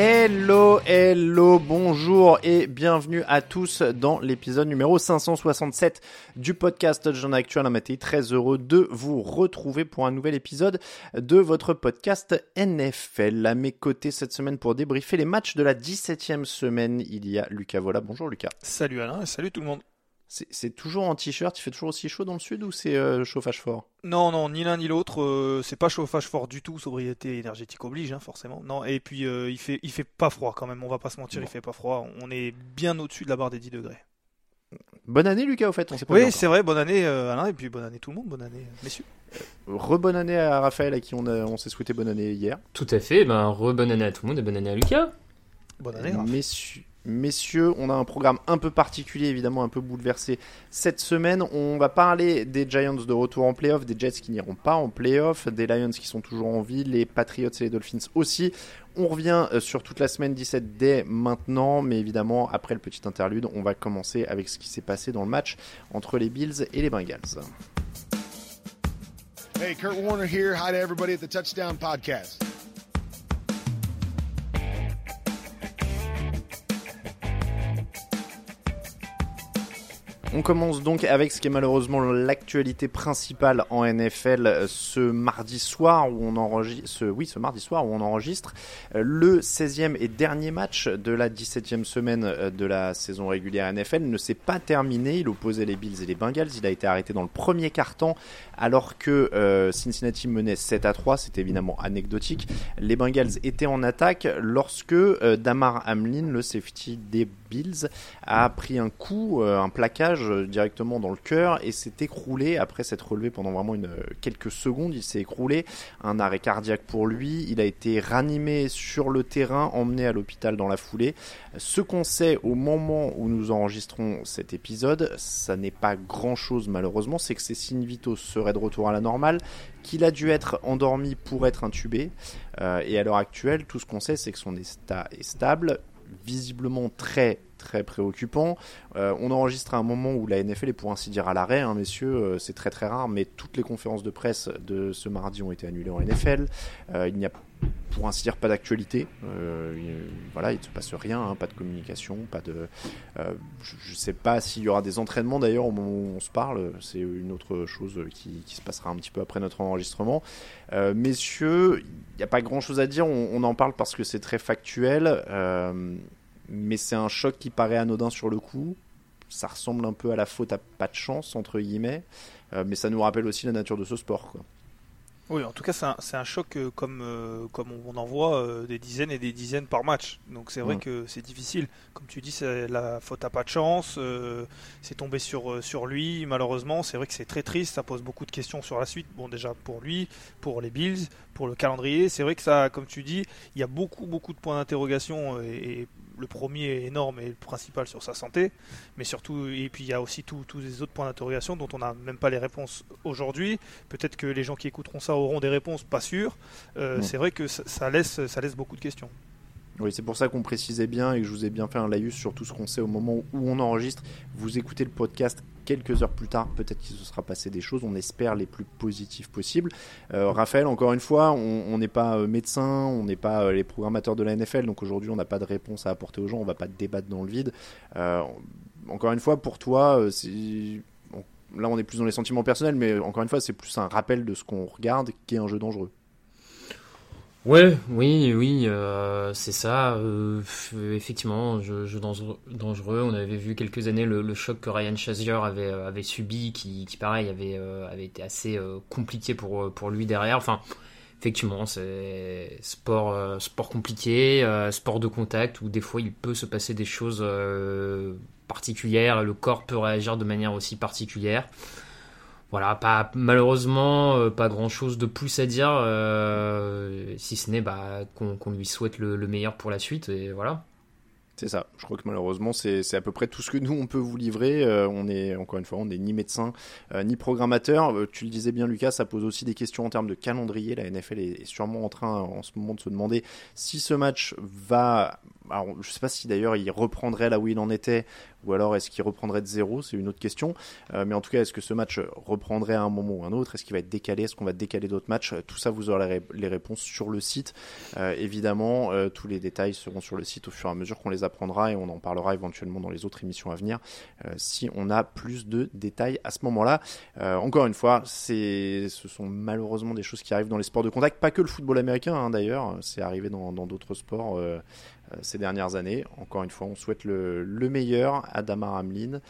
Hello, hello, bonjour et bienvenue à tous dans l'épisode numéro 567 du podcast Touchdown Actuel Amaté. Très heureux de vous retrouver pour un nouvel épisode de votre podcast NFL. À mes côtés cette semaine pour débriefer les matchs de la 17e semaine, il y a Lucas Vola. Bonjour Lucas. Salut Alain et salut tout le monde. C'est toujours en t-shirt, il fait toujours aussi chaud dans le sud ou c'est euh, chauffage fort? Non, non, ni l'un ni l'autre, euh, c'est pas chauffage fort du tout, sobriété énergétique oblige, hein, forcément. Non, et puis euh, il fait, il fait pas froid quand même, on va pas se mentir, Bon. il fait pas froid. On est bien au-dessus de la barre des 10 degrés. Bonne année Lucas au fait, on s'est pas vu Oui, c'est vrai, bonne année euh, Alain, et puis bonne année tout le monde, bonne année messieurs. Rebonne année à Raphaël à qui on, a- on s'est souhaité bonne année hier. Tout à fait, ben re-bonne année à tout le monde et bonne année à Lucas. Bonne année. Messieurs, messieurs, on a un programme un peu particulier, évidemment un peu bouleversé cette semaine. On va parler des Giants de retour en playoff, des Jets qui n'iront pas en playoff, des Lions qui sont toujours en vie, les Patriots et les Dolphins aussi. On revient euh, sur toute la semaine 17 dès maintenant, mais évidemment, après le petit interlude, on va commencer avec ce qui s'est passé dans le match entre les Bills et les Bengals. Hey, Kurt Warner here. Hi to everybody at the Touchdown Podcast. On commence donc avec ce qui est malheureusement l'actualité principale en NFL euh, ce mardi soir où on enregistre, oui, ce mardi soir où on enregistre euh, le 16e et dernier match de la 17e semaine euh, de la saison régulière NFL ne s'est pas terminé. Il opposait les Bills et les Bengals. Il a été arrêté dans le premier quart-temps alors que Cincinnati menait 7 à 3. C'est évidemment anecdotique. Les Bengals étaient en attaque lorsque Damar Hamlin, le safety des Bills, a pris un coup, euh, un plaquage euh, directement dans le cœur et s'est écroulé après s'être relevé pendant vraiment une, euh, quelques secondes. Il s'est écroulé, un arrêt cardiaque pour lui. Il a été ranimé sur le terrain, emmené à l'hôpital dans la foulée. Ce qu'on sait au moment où nous enregistrons cet épisode, ça n'est pas grand chose malheureusement, c'est que ses signes vitaux seraient de retour à la normale, qu'il a dû être endormi pour être intubé. Et à l'heure actuelle, tout ce qu'on sait, c'est que son état est stable, visiblement très très préoccupant. Euh, on enregistre à un moment où la NFL est pour ainsi dire à l'arrêt, hein, messieurs, euh, c'est très très rare, mais toutes les conférences de presse de ce mardi ont été annulées en NFL. Euh, il n'y a pour ainsi dire pas d'actualité. Euh, il- voilà, il ne se passe rien, hein, pas de communication, pas de. euh, je ne sais pas s'il y aura des entraînements d'ailleurs au moment où on se parle. C'est une autre chose qui, se passera un petit peu après notre enregistrement. Euh, messieurs, il n'y a pas grand chose à dire. On, en parle parce que c'est très factuel. euh, mais c'est un choc qui paraît anodin sur le coup. Ça ressemble un peu à la faute à pas de chance, entre guillemets. Euh, mais ça nous rappelle aussi la nature de ce sport. Quoi. Oui, en tout cas, c'est un, choc euh, comme, euh, comme on en voit euh, des dizaines et des dizaines par match. Donc c'est vrai que c'est difficile. Comme tu dis, la faute à pas de chance. c'est tombé sur, sur lui, malheureusement. C'est vrai que c'est très triste. Ça pose beaucoup de questions sur la suite. Bon, déjà pour lui, pour les Bills, pour le calendrier. C'est vrai que ça, comme tu dis, il y a beaucoup, beaucoup de points d'interrogation. Et, et le premier est énorme et le principal sur sa santé. Mais surtout, et puis il y a aussi tous les autres points d'interrogation dont on n'a même pas les réponses aujourd'hui. Peut-être que les gens qui écouteront ça auront des réponses, pas sûr. Euh. C'est vrai que ça, ça laisse, ça laisse beaucoup de questions. Oui, c'est pour ça qu'on précisait bien et que je vous ai bien fait un laïus sur tout ce qu'on sait au moment où on enregistre. Vous écoutez le podcast quelques heures plus tard, peut-être qu'il se sera passé des choses, on espère les plus positives possibles. Euh, Raphaël, encore une fois, on n'est pas euh, médecin, on n'est pas euh, les programmateurs de la NFL, donc aujourd'hui on n'a pas de réponse à apporter aux gens, on va pas débattre dans le vide. Euh, encore une fois, pour toi, là on est plus dans les sentiments personnels, mais encore une fois, c'est plus un rappel de ce qu'on regarde qui un jeu dangereux. Ouais, oui, oui, euh, c'est ça. euh, effectivement, jeu, jeu dangereux. On avait vu quelques années le, choc que Ryan Shazier avait, euh, avait subi, qui, qui pareil avait, été assez compliqué pour, pour lui derrière. Enfin, effectivement, c'est sport, sport compliqué, sport de contact où des fois il peut se passer des choses particulières. Le corps peut réagir de manière aussi particulière. Voilà, pas malheureusement euh, pas grand chose de plus à dire, euh, si ce n'est bah, qu'on lui souhaite le, le meilleur pour la suite et voilà. C'est ça. Je crois que malheureusement, c'est à peu près tout ce que nous on peut vous livrer. Euh, on est encore une fois, on n'est ni médecin ni programmateur. Tu le disais bien, Lucas, ça pose aussi des questions en termes de calendrier. La NFL est, est sûrement en train en ce moment de se demander si ce match va. Alors, je sais pas si d'ailleurs il reprendrait là où il en était, ou alors est-ce qu'il reprendrait de zéro, c'est une autre question. Euh, mais en tout cas, est-ce que ce match reprendrait à un moment ou un autre? Est-ce qu'il va être décalé? Est-ce qu'on va décaler d'autres matchs? Tout ça, vous aurez les, ré- les réponses sur le site. Euh, évidemment, euh, tous les détails seront sur le site au fur et à mesure qu'on les apprendra et on en parlera éventuellement dans les autres émissions à venir euh, si on a plus de détails à ce moment-là. Euh, encore une fois, c'est, ce sont malheureusement des choses qui arrivent dans les sports de contact, pas que le football américain hein, d'ailleurs, c'est arrivé dans dans d'autres sports. euh, euh, ces dernières années. Encore une fois, on souhaite le, le meilleur à Damar Hamlin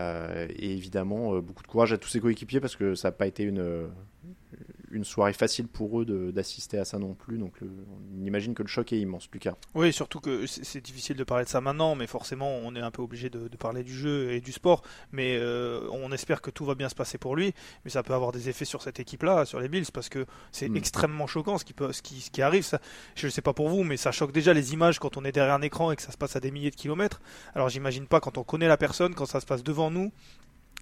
euh, et évidemment euh, beaucoup de courage à tous ses coéquipiers parce que ça n'a pas été une, une soirée facile pour eux d'assister à ça non plus. Donc le- on imagine que le choc est immense, Lucas. Oui, surtout que c'est difficile de parler de ça maintenant, mais forcément on est un peu obligé de, de parler du jeu et du sport. Mais euh, on espère que tout va bien se passer pour lui, mais ça peut avoir des effets sur cette équipe-là, sur les Bills, parce que c'est Mm. extrêmement choquant ce qui, peut, ce, qui, ce qui arrive. Ça, je ne sais pas pour vous, mais ça choque déjà les images quand on est derrière un écran et que ça se passe à des milliers de kilomètres. Alors j'imagine pas quand on connaît la personne, quand ça se passe devant nous.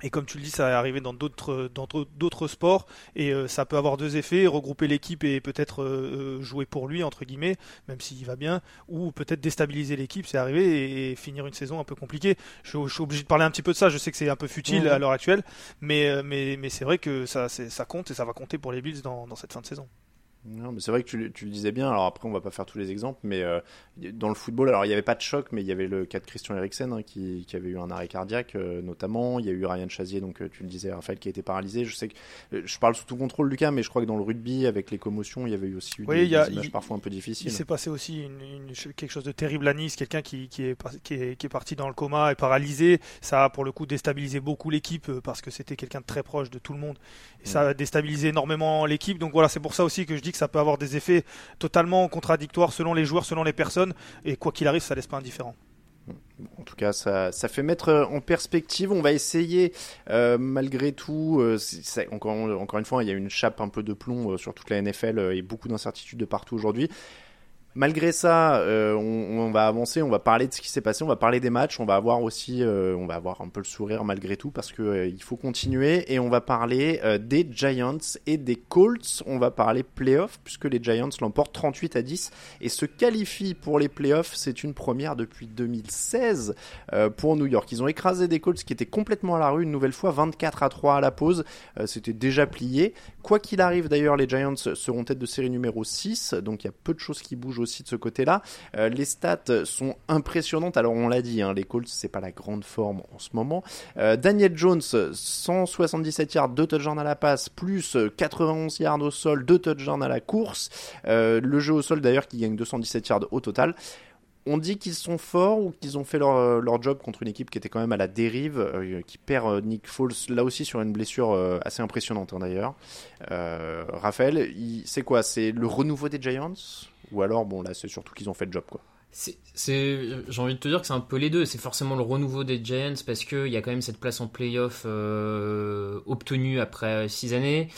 Et comme tu le dis, ça est arrivé dans d'autres dans d'autres- d'autres sports et euh, ça peut avoir deux effets regrouper l'équipe et peut-être euh, euh, jouer pour lui entre guillemets, même s'il va bien, ou peut-être déstabiliser l'équipe, c'est arrivé et, et finir une saison un peu compliquée. Je, je suis obligé de parler un petit peu de ça. Je sais que c'est un peu futile à l'heure actuelle, mais mais mais c'est vrai que ça compte et ça va compter pour les Bills dans, dans cette fin de saison. Non, mais c'est vrai que tu, le- tu le disais bien. Alors après, on va pas faire tous les exemples, mais euh, dans le football, alors il n'y avait pas de choc, mais il y avait le cas de Christian Eriksen hein, qui, qui avait eu un arrêt cardiaque, euh, notamment. Il y a eu Ryan Chazier, donc euh, tu le disais, Raphaël, qui a été paralysé. Je sais que euh, je parle sous tout contrôle, Lucas, mais je crois que dans le rugby, avec les commotions, il y avait eu aussi eu Oui, des, y a- des images il- parfois un peu difficiles. Il s'est passé aussi une, une- quelque chose de terrible à Nice, quelqu'un qui, qui, est, qui, est, qui est parti dans le coma et paralysé. Ça a pour le coup déstabilisé beaucoup l'équipe euh, parce que c'était quelqu'un de très proche de tout le monde. Et ça a déstabilisé énormément l'équipe. Donc voilà, c'est pour ça aussi que je dis que ça peut avoir des effets totalement contradictoires selon les joueurs, selon les personnes. Et quoi qu'il arrive, ça laisse pas indifférent. En tout cas, ça, fait mettre euh, en perspective. On va essayer, euh, malgré tout, euh, encore, une fois, il y a une chape un peu de plomb sur toute la NFL et beaucoup d'incertitudes de partout aujourd'hui. Malgré ça, euh, on, va avancer, on va parler de ce qui s'est passé, on va parler des matchs, on va avoir aussi, euh, un peu le sourire malgré tout parce que euh, il faut continuer et on va parler euh, des Giants et des Colts. On va parler playoffs puisque les Giants l'emportent 38 à 10 et se qualifient pour les playoffs. C'est une première depuis 2016 euh, pour New York. Ils ont écrasé des Colts qui étaient complètement à la rue une nouvelle fois, 24 à 3 à la pause. C'était déjà plié. Quoi qu'il arrive d'ailleurs, les Giants seront tête de série numéro 6, donc il y a peu de choses qui bougent aussi de ce côté-là. Euh, les stats sont impressionnantes. Alors on l'a dit, hein, les Colts c'est pas la grande forme en ce moment. Euh, Daniel Jones, 177 yards, 2 touchdowns à la passe, plus euh, 91 yards au sol, 2 touchdowns à la course. Euh, le jeu au sol d'ailleurs qui gagne 217 yards au total on dit qu'ils sont forts ou qu'ils ont fait leur, job contre une équipe qui était quand même à la dérive, euh, qui perd Nick Foles là aussi sur une blessure assez impressionnante hein, d'ailleurs. Raphaël, c'est quoi? C'est le renouveau des Giants? Ou alors, bon là c'est surtout qu'ils ont fait le job quoi j'ai envie de te dire que c'est un peu les deux. C'est forcément le renouveau des Giants parce qu'il y a quand même cette place en playoff euh, obtenue après six années.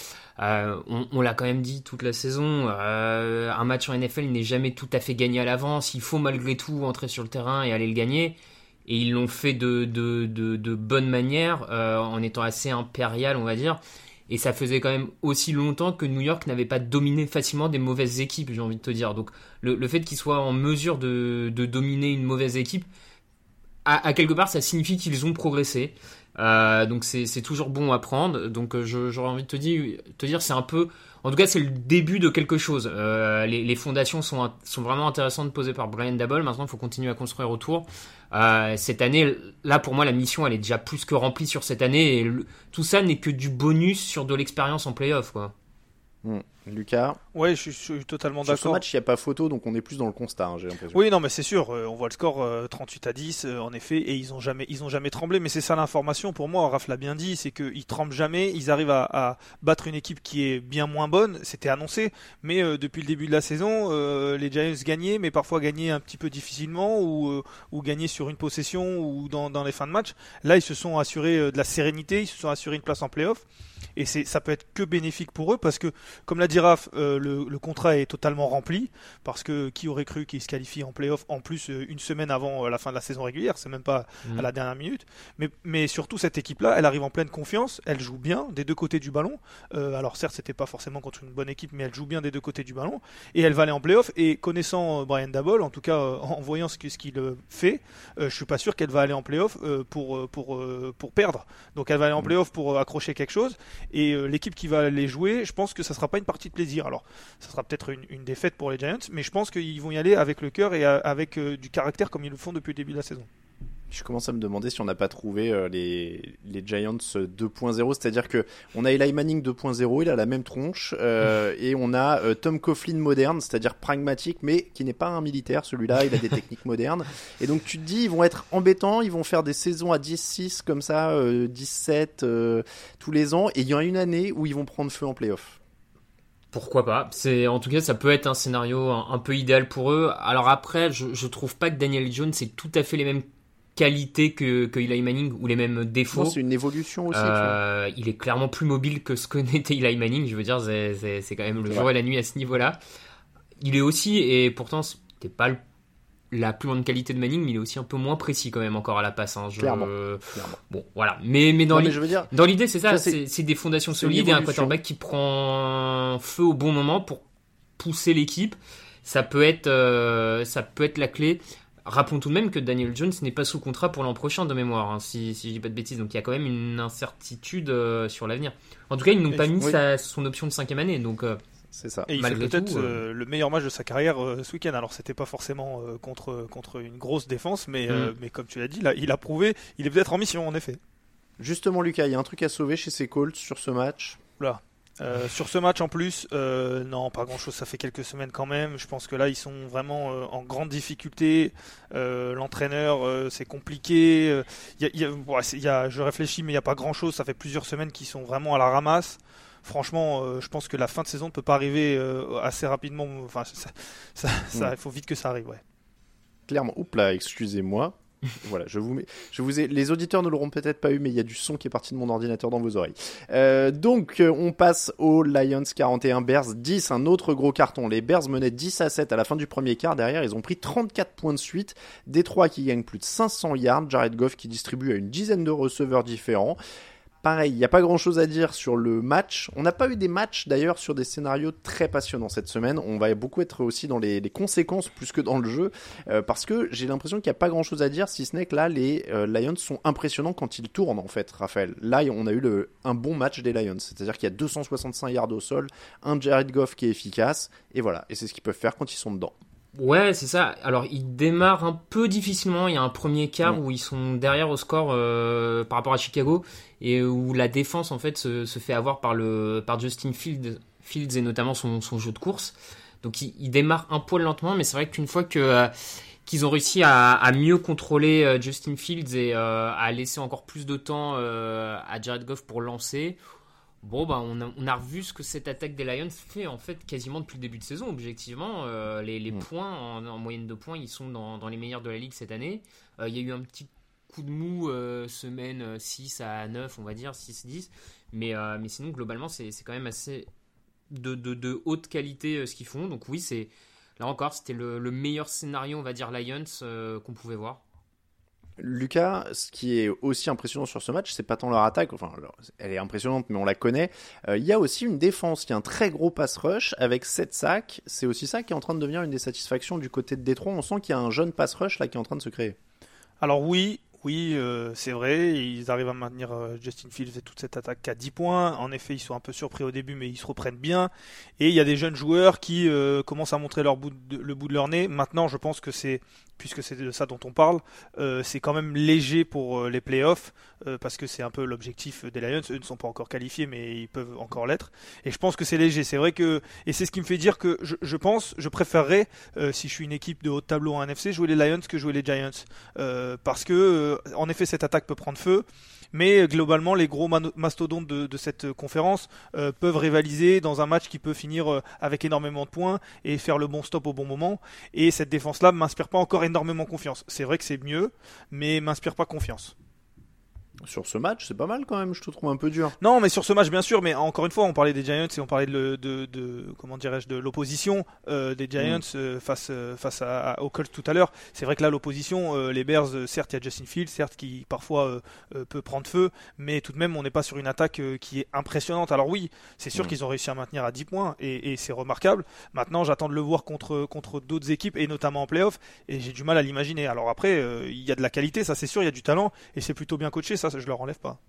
Euh, on, l'a quand même dit toute la saison. Euh, un match en NFL n'est jamais tout à fait gagné à l'avance. Il faut malgré tout entrer sur le terrain et aller le gagner. Et ils l'ont fait de bonne manière en étant assez impérial, on va dire. Et ça faisait quand même aussi longtemps que New York n'avait pas dominé facilement des mauvaises équipes, j'ai envie de te dire. Donc le, fait qu'ils soient en mesure de, dominer une mauvaise équipe, à, quelque part, ça signifie qu'ils ont progressé. Euh, donc c'est toujours bon à prendre. Donc euh, j'aurais envie de te dire, te dire c'est un peu en tout cas, c'est le début de quelque chose. Euh, les, fondations sont, sont vraiment intéressantes posées par Brian Dabble. Maintenant, il faut continuer à construire autour. Euh, cette année, là, pour moi, la mission, elle est déjà plus que remplie sur cette année. Et tout ça n'est que du bonus sur de l'expérience en playoff, quoi. Hmm. Lucas Ouais, je, suis totalement d'accord. Sur ce match, il n'y a pas photo, donc on est plus dans le constat, hein, j'ai l'impression. Oui, non, mais c'est sûr. Euh, on voit le score 38 euh, à 10, euh, en effet, et ils n'ont jamais, ils ont jamais tremblé. Mais c'est ça l'information pour moi. Raph l'a bien dit, c'est qu'ils tremblent jamais. Ils arrivent à, battre une équipe qui est bien moins bonne. C'était annoncé, mais depuis le début de la saison, les Giants gagnaient, mais parfois gagnaient un petit peu difficilement ou, ou gagnaient sur une possession ou dans, dans les fins de match. Là, ils se sont assurés de la sérénité, ils se sont assurés une place en playoff et ça peut être que bénéfique pour eux parce que comme l'a dit Euh, le, contrat est totalement rempli parce que qui aurait cru qu'ils se qualifient en playoff en plus euh, une semaine avant euh, la fin de la saison régulière, c'est même pas à la mm. dernière minute. Mais, mais surtout cette équipe-là, elle arrive en pleine confiance, elle joue bien des deux côtés du ballon. alors certes, c'était pas forcément contre une bonne équipe, mais elle joue bien des deux côtés du ballon et elle va aller en playoff. Et connaissant Brian Dabble, en tout cas en voyant ce qu'il ce qu'il fait, je suis pas sûr qu'elle va aller en playoff pour pour pour perdre. Donc elle va aller en mm. playoff pour accrocher quelque chose. Et l'équipe qui va les jouer, je pense que ça sera pas une partie de plaisir. Alors, ça sera peut-être une, défaite pour les Giants, mais je pense qu'ils vont y aller avec le cœur et euh, avec euh, du caractère comme ils le font depuis le début de la saison je commence à me demander si on n'a pas trouvé euh, les, les Giants 2.0, c'est-à-dire que on a Eli Manning 2.0, il a la même tronche, euh, et on a euh, Tom Coughlin moderne, c'est-à-dire pragmatique, mais qui n'est pas un militaire, celui-là, il a des techniques modernes. Et donc tu te dis, ils vont être embêtants, ils vont faire des saisons à 10-6 comme ça, 17 tous les ans, et il y a une année où ils vont prendre feu en playoff. Pourquoi pas C'est en tout cas ça peut être un scénario un, peu idéal pour eux. Alors après, je, je trouve pas que Daniel Jones c'est tout à fait les mêmes qualité que, que Eli Manning ou les mêmes défauts. C'est une évolution aussi. Euh, il est clairement plus mobile que ce que n'était Eli Manning. Je veux dire, c'est quand même le jour et la nuit à ce niveau-là. Il est aussi, et pourtant, c'était pas la plus grande qualité de Manning, mais il est aussi un peu moins précis quand même encore à la passe. Hein. Clairement. Bon, voilà. Mais, mais dans l'idée, c'est ça. C'est des fondations solides et un quarterback qui prend feu au bon moment pour pousser l'équipe. Ça peut être, euh, ça peut être la clé. Rappelons tout de même que Daniel Jones n'est pas sous contrat pour l'an prochain de mémoire, hein, si, si je dis pas de bêtises. Donc il y a quand même une incertitude euh, sur l'avenir. En tout cas, ils n'ont pas mis son option de cinquième année. Donc euh, c'est ça. Et il fait peut-être euh, le meilleur match de sa carrière ce week-end. Alors c'était pas forcément contre contre une grosse défense, mais mm. mais comme tu l'as dit, là, il a prouvé, il est peut-être en mission en effet. Justement, Lucas, il y a un truc à sauver chez ses Colts sur ce match. Là. Euh, sur ce match en plus, euh, non, pas grand chose. Ça fait quelques semaines quand même. Je pense que là, ils sont vraiment euh, en grande difficulté. L'entraîneur, c'est compliqué. Y y a, je réfléchis, mais il n'y a pas grand chose. Ça fait plusieurs semaines qu'ils sont vraiment à la ramasse. Franchement, je pense que la fin de saison ne peut pas arriver assez rapidement. Enfin, ça, ça, il faut vite que ça arrive, ouais. Clairement. Oups là, excusez-moi. voilà, je vous mets, je vous ai, les auditeurs ne l'auront peut-être pas eu, mais il y a du son qui est parti de mon ordinateur dans vos oreilles. Euh, donc, euh, on passe aux Lions 41, Bears 10, un autre gros carton. Les Bears menaient 10 à 7 à la fin du premier quart. Derrière, ils ont pris 34 points de suite. Détroit qui gagne plus de 500 yards. Jared Goff qui distribue à une dizaine de receveurs différents. Pareil, il n'y a pas grand chose à dire sur le match. On n'a pas eu des matchs d'ailleurs sur des scénarios très passionnants cette semaine. On va beaucoup être aussi dans les, conséquences plus que dans le jeu. Euh, parce que j'ai l'impression qu'il n'y a pas grand chose à dire si ce n'est que là, les euh, Lions sont impressionnants quand ils tournent en fait, Raphaël. Là, on a eu un bon match des Lions. C'est-à-dire qu'il y a 265 yards au sol, un Jared Goff qui est efficace. Et voilà, et c'est ce qu'ils peuvent faire quand ils sont dedans. Ouais, c'est ça. Alors, ils démarrent un peu difficilement. Il y a un premier quart où ils sont derrière au score euh, par rapport à Chicago et où la défense en fait se, fait avoir par le par Justin Fields, Fields et notamment son, son jeu de course. Donc, ils, démarrent un poil lentement, mais c'est vrai qu'une fois que euh, qu'ils ont réussi à, mieux contrôler Justin Fields et à laisser encore plus de temps à Jared Goff pour lancer. Bon, bah, on, a, revu ce que cette attaque des Lions fait en fait quasiment depuis le début de saison. Objectivement, les, mm. points en, moyenne de points, ils sont dans, les meilleurs de la ligue cette année. Il y a eu un petit coup de mou semaine 6 à 9, on va dire, 6-10. Mais, mais sinon, globalement, c'est quand même assez de, de, haute qualité euh, ce qu'ils font. Donc oui, c'est là encore, c'était le, meilleur scénario, on va dire, Lions euh, qu'on pouvait voir. Lucas, ce qui est aussi impressionnant sur ce match, c'est pas tant leur attaque, enfin, elle est impressionnante, mais on la connaît. Euh, il y a aussi une défense, qui a un très gros pass rush avec 7 sacs. C'est aussi ça qui est en train de devenir une des satisfactions du côté de Détroit. On sent qu'il y a un jeune pass rush là qui est en train de se créer. Alors oui, oui, euh, c'est vrai, ils arrivent à maintenir euh, Justin Fields et toute cette attaque à 10 points. En effet, ils sont un peu surpris au début, mais ils se reprennent bien. Et il y a des jeunes joueurs qui commencent à montrer le bout de leur nez. Maintenant, je pense que c'est puisque c'est de ça dont on parle, euh, c'est quand même léger pour euh, les playoffs, euh, parce que c'est un peu l'objectif des Lions. Eux ne sont pas encore qualifiés, mais ils peuvent encore l'être. Et je pense que c'est léger. C'est vrai que, et c'est ce qui me fait dire que je, pense, je préférerais, si je suis une équipe de haut tableau en NFC, jouer les Lions que jouer les Giants, parce que, en effet, cette attaque peut prendre feu mais globalement les gros mastodontes de, cette conférence euh, peuvent rivaliser dans un match qui peut finir euh, avec énormément de points et faire le bon stop au bon moment. Et cette défense-là m'inspire pas encore énormément confiance. C'est vrai que c'est mieux, mais m'inspire pas confiance sur ce match, c'est pas mal quand même, je te trouve un peu dur. Non, mais sur ce match, bien sûr, mais encore une fois, on parlait des Giants et on parlait de, de, de comment dirais-je, de l'opposition euh, des Giants mm. euh, face, euh, face à, aux Colts tout à l'heure. C'est vrai que là, l'opposition, les Bears, certes, il y a Justin Fields, certes, qui parfois peut prendre feu, mais tout de même, on n'est pas sur une attaque qui est impressionnante. Alors oui, c'est sûr mm. qu'ils ont réussi à maintenir à 10 points et, et c'est remarquable. Maintenant, j'attends de le voir contre, contre d'autres équipes et notamment en playoff et j'ai du mal à l'imaginer. Alors après, il y a de la qualité, ça c'est sûr, il y a du talent et c'est plutôt bien coaché, ça je leur enlève pas.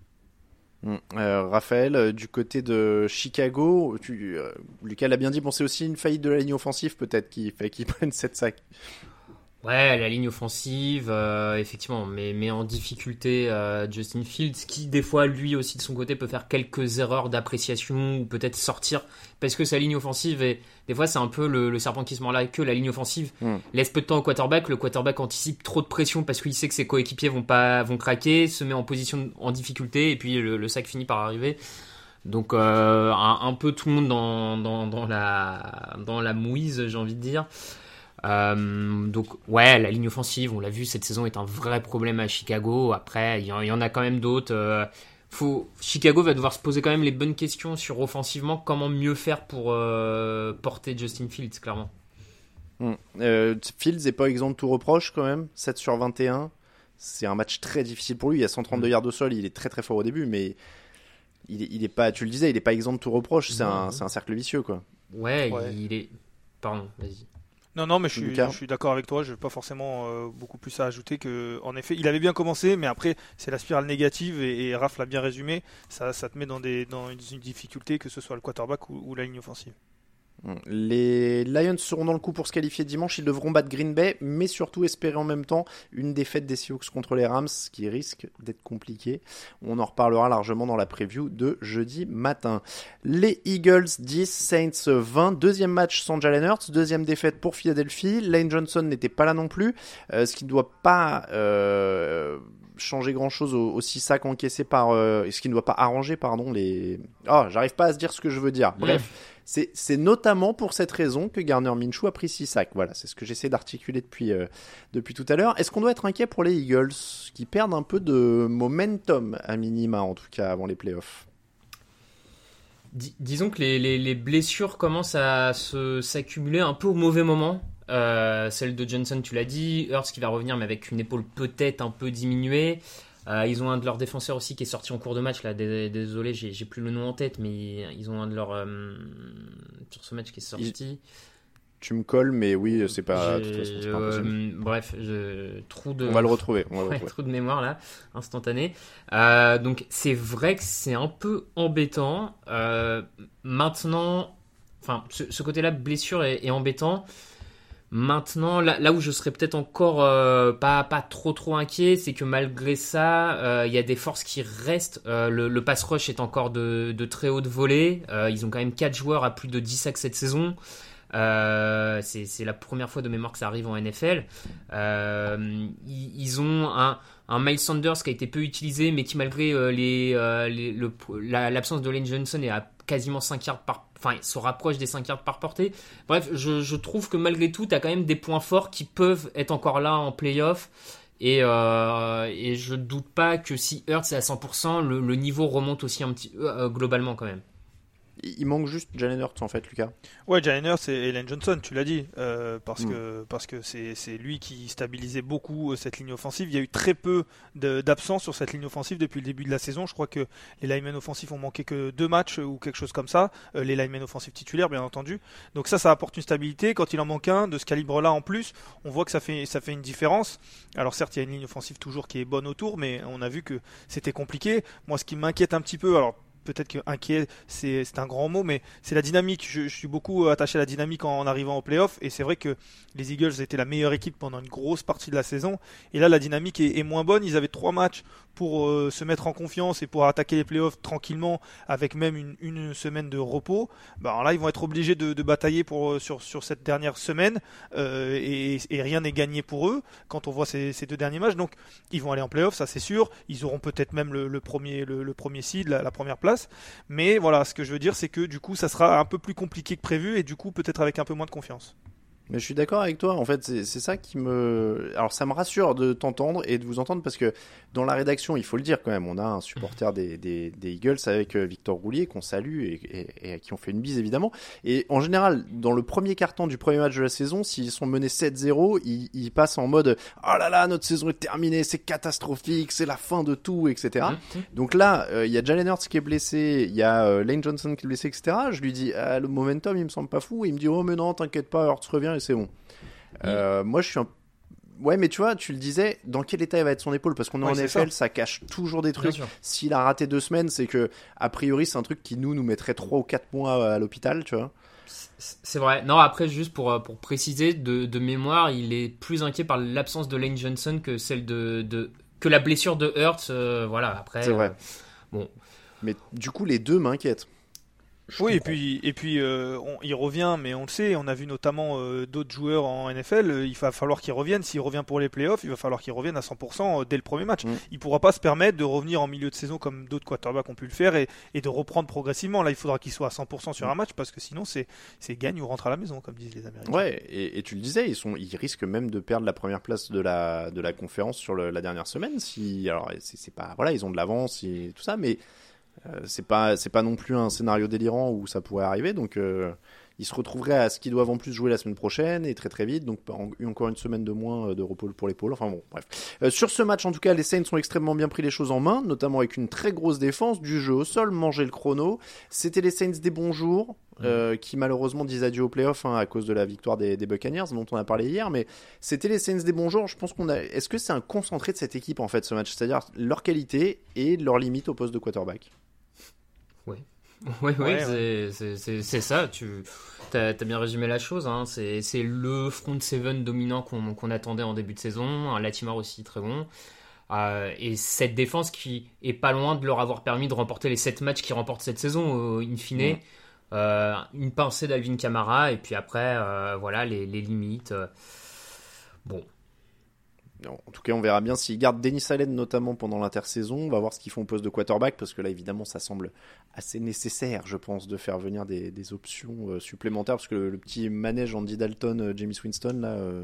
Mm. Euh, Raphaël, euh, du côté de Chicago, euh, Lucas l'a bien dit, bon, c'est aussi une faillite de la ligne offensive peut-être qui fait qu'ils prennent cette sac. Ouais, la ligne offensive, euh, effectivement, mais, mais en difficulté euh, Justin Fields, qui des fois, lui aussi de son côté, peut faire quelques erreurs d'appréciation ou peut-être sortir parce que sa ligne offensive est. Des fois, c'est un peu le, serpent qui se mord la queue. La ligne offensive hmm. laisse peu de temps au quarterback. Le quarterback anticipe trop de pression parce qu'il sait que ses coéquipiers vont pas vont craquer, se met en position en difficulté et puis le, sac finit par arriver. Donc euh, un, un, peu tout le monde dans, dans, dans la dans la mouise, j'ai envie de dire. Euh, donc ouais, la ligne offensive, on l'a vu, cette saison est un vrai problème à Chicago. Après, il y, en a quand même d'autres. Euh, faut, Chicago va devoir se poser quand même les bonnes questions sur offensivement, comment mieux faire pour euh, porter Justin Fields, clairement. Hmm. Fields n'est pas exemple de tout reproche quand même, 7 sur 21. C'est un match très difficile pour lui. Il y a 132 hmm. yards au sol, il est très très fort au début, mais il est, il est pas, tu le disais, il est pas exempt de tout reproche. C'est un, un, cercle vicieux quoi. Ouais, ouais, il est. Pardon, vas-y. Non, non, mais je suis, je suis d'accord avec toi. Je n'ai pas forcément euh, beaucoup plus à ajouter que, en effet, il avait bien commencé, mais après, c'est la spirale négative et, et Raph l'a bien résumé. Ça, ça te met dans, des, dans une, difficulté, que ce soit le quarterback ou la ligne offensive. Les Lions seront dans le coup pour se qualifier dimanche. Ils devront battre Green Bay, mais surtout espérer en même temps une défaite des Seahawks contre les Rams, qui risque d'être compliqué. On en reparlera largement dans la preview de jeudi matin. Les Eagles 10, Saints 20. Deuxième match sans Jalen Hurts. Deuxième défaite pour Philadelphie. Lane Johnson n'était pas là non plus, euh, ce qui ne doit pas euh, changer grand chose aux, 6 sacs encaissés par. Euh, ce qui ne doit pas arranger, pardon, les. Ah, j'arrive pas à se dire ce que je veux dire. Bref. C'est notamment pour cette raison que Garner Minshew a pris 6 sacs. Voilà, c'est ce que j'essaie d'articuler depuis, euh, depuis tout à l'heure. Est-ce qu'on doit être inquiet pour les Eagles, qui perdent un peu de momentum, à minima en tout cas, avant les playoffs? Disons que les, blessures commencent à s'accumuler un peu au mauvais moment. Euh, celle de Johnson, tu l'as dit. Hurts qui va revenir, mais avec une épaule peut-être un peu diminuée. Euh, ils ont un de leurs défenseurs aussi qui est sorti en cours de match. Là, désolé, j'ai plus le nom en tête, mais ils ont un de leurs euh, sur ce match qui est sorti. Tu me colles, mais oui, c'est pas. Euh, bref, je, trou de. On va le retrouver. Trou de mémoire là, instantané. donc c'est vrai que c'est un peu embêtant. maintenant, enfin, ce, côté-là, blessure est embêtant. Maintenant, là, où je serais peut-être encore euh, pas, pas trop trop inquiet, c'est que malgré ça, euh, il y a des forces qui restent. Euh, le, pass rush est encore de, de très haute volée. ils ont quand même 4 joueurs à plus de 10 sacs cette saison. Euh, c'est la première fois de mémoire que ça arrive en NFL. Euh, ils, ont un, un Miles Sanders qui a été peu utilisé, mais qui malgré euh, l'absence de Lane Johnson est à quasiment 5 yards par enfin se rapproche des 5 yards par portée. Bref, je, trouve que malgré tout, tu as quand même des points forts qui peuvent être encore là en playoff. Et, euh, et je doute pas que si Hurts est à 100%, le, niveau remonte aussi un petit, globalement quand même. Il manque juste Jalen Hurts en fait, Lucas. Ouais, Jalen Hurts et Ellen Johnson, tu l'as dit, euh, parce, mm. que, parce que c'est lui qui stabilisait beaucoup euh, cette ligne offensive. Il y a eu très peu d'absence sur cette ligne offensive depuis le début de la saison. Je crois que les linemen offensifs ont manqué que deux matchs ou quelque chose comme ça. Euh, les linemen offensifs titulaires, bien entendu. Donc ça, ça apporte une stabilité. Quand il en manque un de ce calibre-là en plus, on voit que ça fait, ça fait une différence. Alors certes, il y a une ligne offensive toujours qui est bonne autour, mais on a vu que c'était compliqué. Moi, ce qui m'inquiète un petit peu, alors peut-être que inquiet, c'est un grand mot, mais c'est la dynamique. Je, suis beaucoup attaché à la dynamique en, arrivant au playoff, et c'est vrai que les Eagles étaient la meilleure équipe pendant une grosse partie de la saison, et là la dynamique est, est moins bonne. Ils avaient trois matchs pour euh, se mettre en confiance et pour attaquer les playoffs tranquillement avec même une, semaine de repos, ben là ils vont être obligés de, batailler euh, sur, cette dernière semaine euh, et, rien n'est gagné pour eux quand on voit ces, deux derniers matchs. Donc ils vont aller en playoffs, ça c'est sûr. Ils auront peut-être même le, premier, le, seed, la, première place. Mais voilà, ce que je veux dire c'est que du coup ça sera un peu plus compliqué que prévu et du coup peut-être avec un peu moins de confiance. Mais je suis d'accord avec toi. En fait, c'est ça qui me. Alors, ça me rassure de t'entendre et de vous entendre parce que dans la rédaction, il faut le dire quand même, on a un supporter des, des, des Eagles avec euh, Victor Roulier qu'on salue et, et, et, qui ont fait une bise évidemment. Et en général, dans le premier carton du premier match de la saison, s'ils sont menés 7-0, ils, ils, passent en mode Oh là là, notre saison est terminée, c'est catastrophique, c'est la fin de tout, etc. Mmh, mmh. Donc là, euh, il y a Jalen Hurts qui est blessé, il y a euh, Lane Johnson qui est blessé, etc. Je lui dis ah, Le momentum, il me semble pas fou. il me dit Oh, mais non, t'inquiète pas, Hurts revient et c'est bon. Euh, moi, je suis un Ouais, mais tu vois, tu le disais, dans quel état va être son épaule? Parce qu'on est en NFL, ça. cache toujours des trucs. S'il a raté deux semaines, c'est que, a priori, c'est un truc qui nous, nous mettrait trois ou quatre mois à l'hôpital, tu vois. C'est vrai. Non, après, juste pour, euh, pour préciser, de, de mémoire, il est plus inquiet par l'absence de Lane Johnson que celle de. de que la blessure de Hurts. Euh, voilà, après. C'est vrai. bon. Mais du coup, les deux m'inquiètent oui, et puis, et puis euh, on, il revient, mais on le sait, on a vu notamment euh, d'autres joueurs en NFL, euh, il va falloir qu'il revienne, s'il revient pour les playoffs, il va falloir qu'il revienne à 100% euh, dès le premier match. Mm. Il pourra pas se permettre de revenir en milieu de saison comme d'autres quarterbacks ont pu le faire et, et de reprendre progressivement. Là, il faudra qu'il soit à 100% sur un match parce que sinon c'est gagne ou rentre à la maison, comme disent les Américains. Ouais, et, et, tu le disais, ils, sont, ils risquent même de perdre la première place de la, de la conférence sur le, la dernière semaine. Si, alors, c'est pas, voilà, ils ont de l'avance et tout ça, mais c'est pas c'est pas non plus un scénario délirant où ça pourrait arriver donc euh, ils se retrouveraient à ce qu'ils doivent en plus jouer la semaine prochaine et très très vite donc encore une semaine de moins euh, de repos pour l'épaule enfin bon bref. Sur ce match en tout cas les Saints ont extrêmement bien pris les choses en main notamment avec une très grosse défense du jeu au sol manger le chrono. C'était les Saints des bons jours euh, qui malheureusement disent adieu au playoff hein, à cause de la victoire des, des, Buccaneers dont on a parlé hier mais c'était les Saints des bons jours. Je pense qu'on a est-ce que c'est un concentré de cette équipe en fait ce match? C'est-à-dire leur qualité et leur limite au poste de quarterback oui, oui, oui, c'est ça. Tu as, bien résumé la chose. Hein. C'est le front seven dominant qu'on attendait en début de saison. Un Latimar aussi très bon. Euh, et cette défense qui est pas loin de leur avoir permis de remporter les 7 matchs qu'ils remportent cette saison, in fine. Euh, une pincée d'Alvin Kamara, et puis après, euh, voilà, les, les limites. bon, en tout cas, on verra bien s'ils gardent Denis Allen notamment pendant l'intersaison. On va voir ce qu'ils font au poste de quarterback parce que là, évidemment, ça semble assez nécessaire, je pense, de faire venir des, options euh, supplémentaires parce que le, petit manège Andy Dalton, euh, James Winston, là, euh,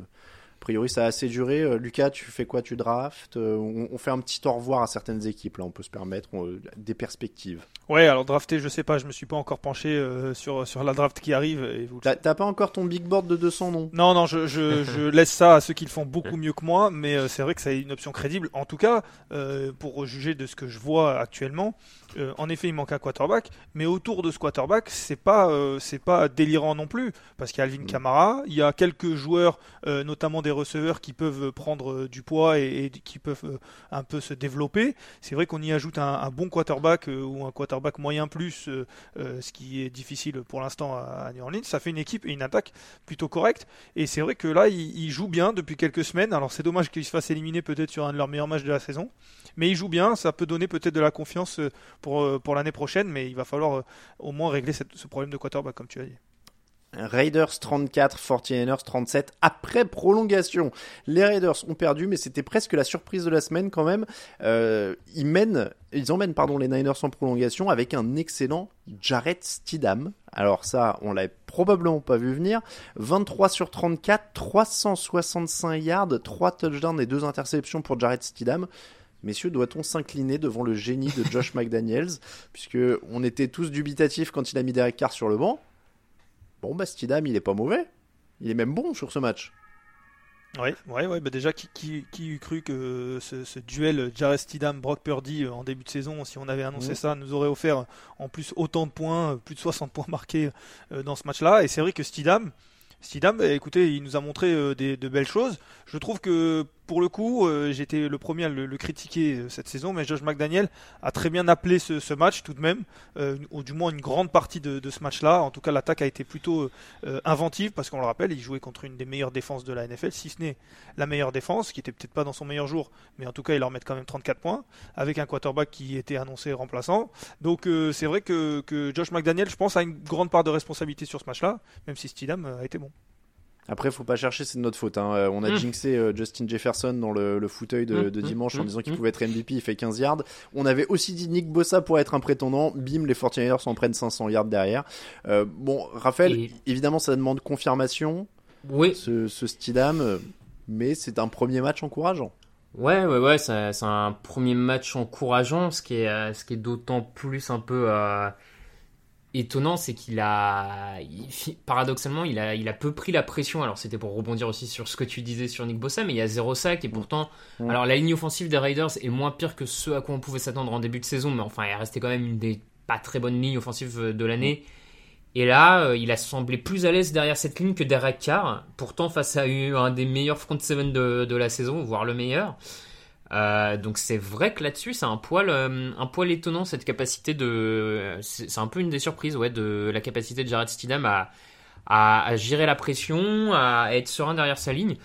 priori, ça a assez duré. Euh, Lucas, tu fais quoi? Tu draftes euh, on, on, fait un petit au revoir à certaines équipes. Là, on peut se permettre on, des perspectives. Ouais, alors drafter, je sais pas. Je me suis pas encore penché euh, sur sur la draft qui arrive. Et vous... T'as pas encore ton big board de 200 noms? Non, non, je, je, je, laisse ça à ceux qui le font beaucoup mieux que moi. Mais euh, c'est vrai que c'est une option crédible. En tout cas, pour juger de ce que je vois actuellement, euh, en effet, il manque un quarterback, mais autour de ce quarterback, c'est pas euh, c'est pas délirant non plus, parce qu'il y a Alvin mm. Kamara, il y a quelques joueurs, euh, notamment des receveurs, qui peuvent prendre du poids et, et qui peuvent un peu se développer. C'est vrai qu'on y ajoute un, un bon quarterback ou un quarterback moyen plus, ce qui est difficile pour l'instant à, à, New Orleans. Ça fait une équipe et une attaque plutôt correcte. Et c'est vrai que là, il, il joue bien depuis quelques semaines. Alors c'est dommage qu'il se fasse éliminer peut-être sur un de leurs meilleurs matchs de la saison, mais il joue bien. Ça peut donner peut-être de la confiance pour, euh, pour l'année prochaine, mais il va falloir euh, au moins régler ce problème de quarterback, comme tu as dit. Raiders 34, 49ers 37 après prolongation. Les Raiders ont perdu, mais c'était presque la surprise de la semaine quand même. Euh, ils mènent, ils emmènent pardon les Niners en prolongation avec un excellent Jarrett Stidham. Alors ça, on l'avait probablement pas vu venir. 23 sur 34, 365 yards, 3 touchdowns et 2 interceptions pour Jarrett Stidham. Messieurs, doit-on s'incliner devant le génie de Josh McDaniels Puisque on était tous dubitatifs quand il a mis Derek Carr sur le banc? Bon, bah, Stidham, il est pas mauvais. Il est même bon sur ce match. Oui, ouais, ouais, bah déjà, qui, qui, qui eût cru que ce, ce duel Jared Stidham, Brock Purdy euh, en début de saison, si on avait annoncé ça, nous aurait offert en plus autant de points, euh, plus de 60 points marqués euh, dans ce match-là. Et c'est vrai que Stidham, Stidham, bah, écoutez, il nous a montré euh, des, de belles choses. Je trouve que pour le coup, euh, j'étais le premier à le, critiquer euh, cette saison, mais Josh McDaniel a très bien appelé ce, match tout de même, euh, ou du moins une grande partie de, ce match-là. En tout cas, l'attaque a été plutôt inventive parce qu'on le rappelle, il jouait contre une des meilleures défenses de la NFL, si ce n'est la meilleure défense, qui était peut-être pas dans son meilleur jour, mais en tout cas, il leur met quand même 34 points, avec un quarterback qui était annoncé remplaçant. Donc c'est vrai que, Josh McDaniel, je pense, a une grande part de responsabilité sur ce match-là, même si Stidham euh, a été bon. Après, faut pas chercher, c'est de notre faute. hein. Euh, On a Mm. jinxé euh, Justin Jefferson dans le, le fauteuil de, Mm, de mm, dimanche en disant qu'il pouvait être MVP, il fait 15 yards. On avait aussi dit Nick Bossa pour être un prétendant. Bim, les 49ers en prennent 500 yards derrière. Euh, bon, Raphaël, Et- évidemment, ça demande confirmation, Oui, ce, ce Stidham, mais c'est un premier match encourageant. Ouais, ouais, ouais, c'est un premier match encourageant. Ce qui est, ce qui est d'autant plus un peu euh, étonnant, c'est qu'il a, il- paradoxalement, il a, il a peu pris la pression. Alors, c'était pour rebondir aussi sur ce que tu disais sur Nick Bossa, mais il y a zéro sac et pourtant, Mm. alors la ligne offensive des Raiders est moins pire que ce à quoi on pouvait s'attendre en début de saison, mais enfin, elle restait quand même une des pas très bonnes lignes offensives euh, de l'année. Et là, euh, il a semblé plus à l'aise derrière cette ligne que Derek Carr. Pourtant, face à un des meilleurs front seven de, de la saison, voire le meilleur. Euh, donc c'est vrai que là-dessus, c'est un poil, euh, un poil étonnant cette capacité de. C'est un peu une des surprises, ouais, de la capacité de Jared Stidham à, à, gérer la pression, à être serein derrière sa ligne.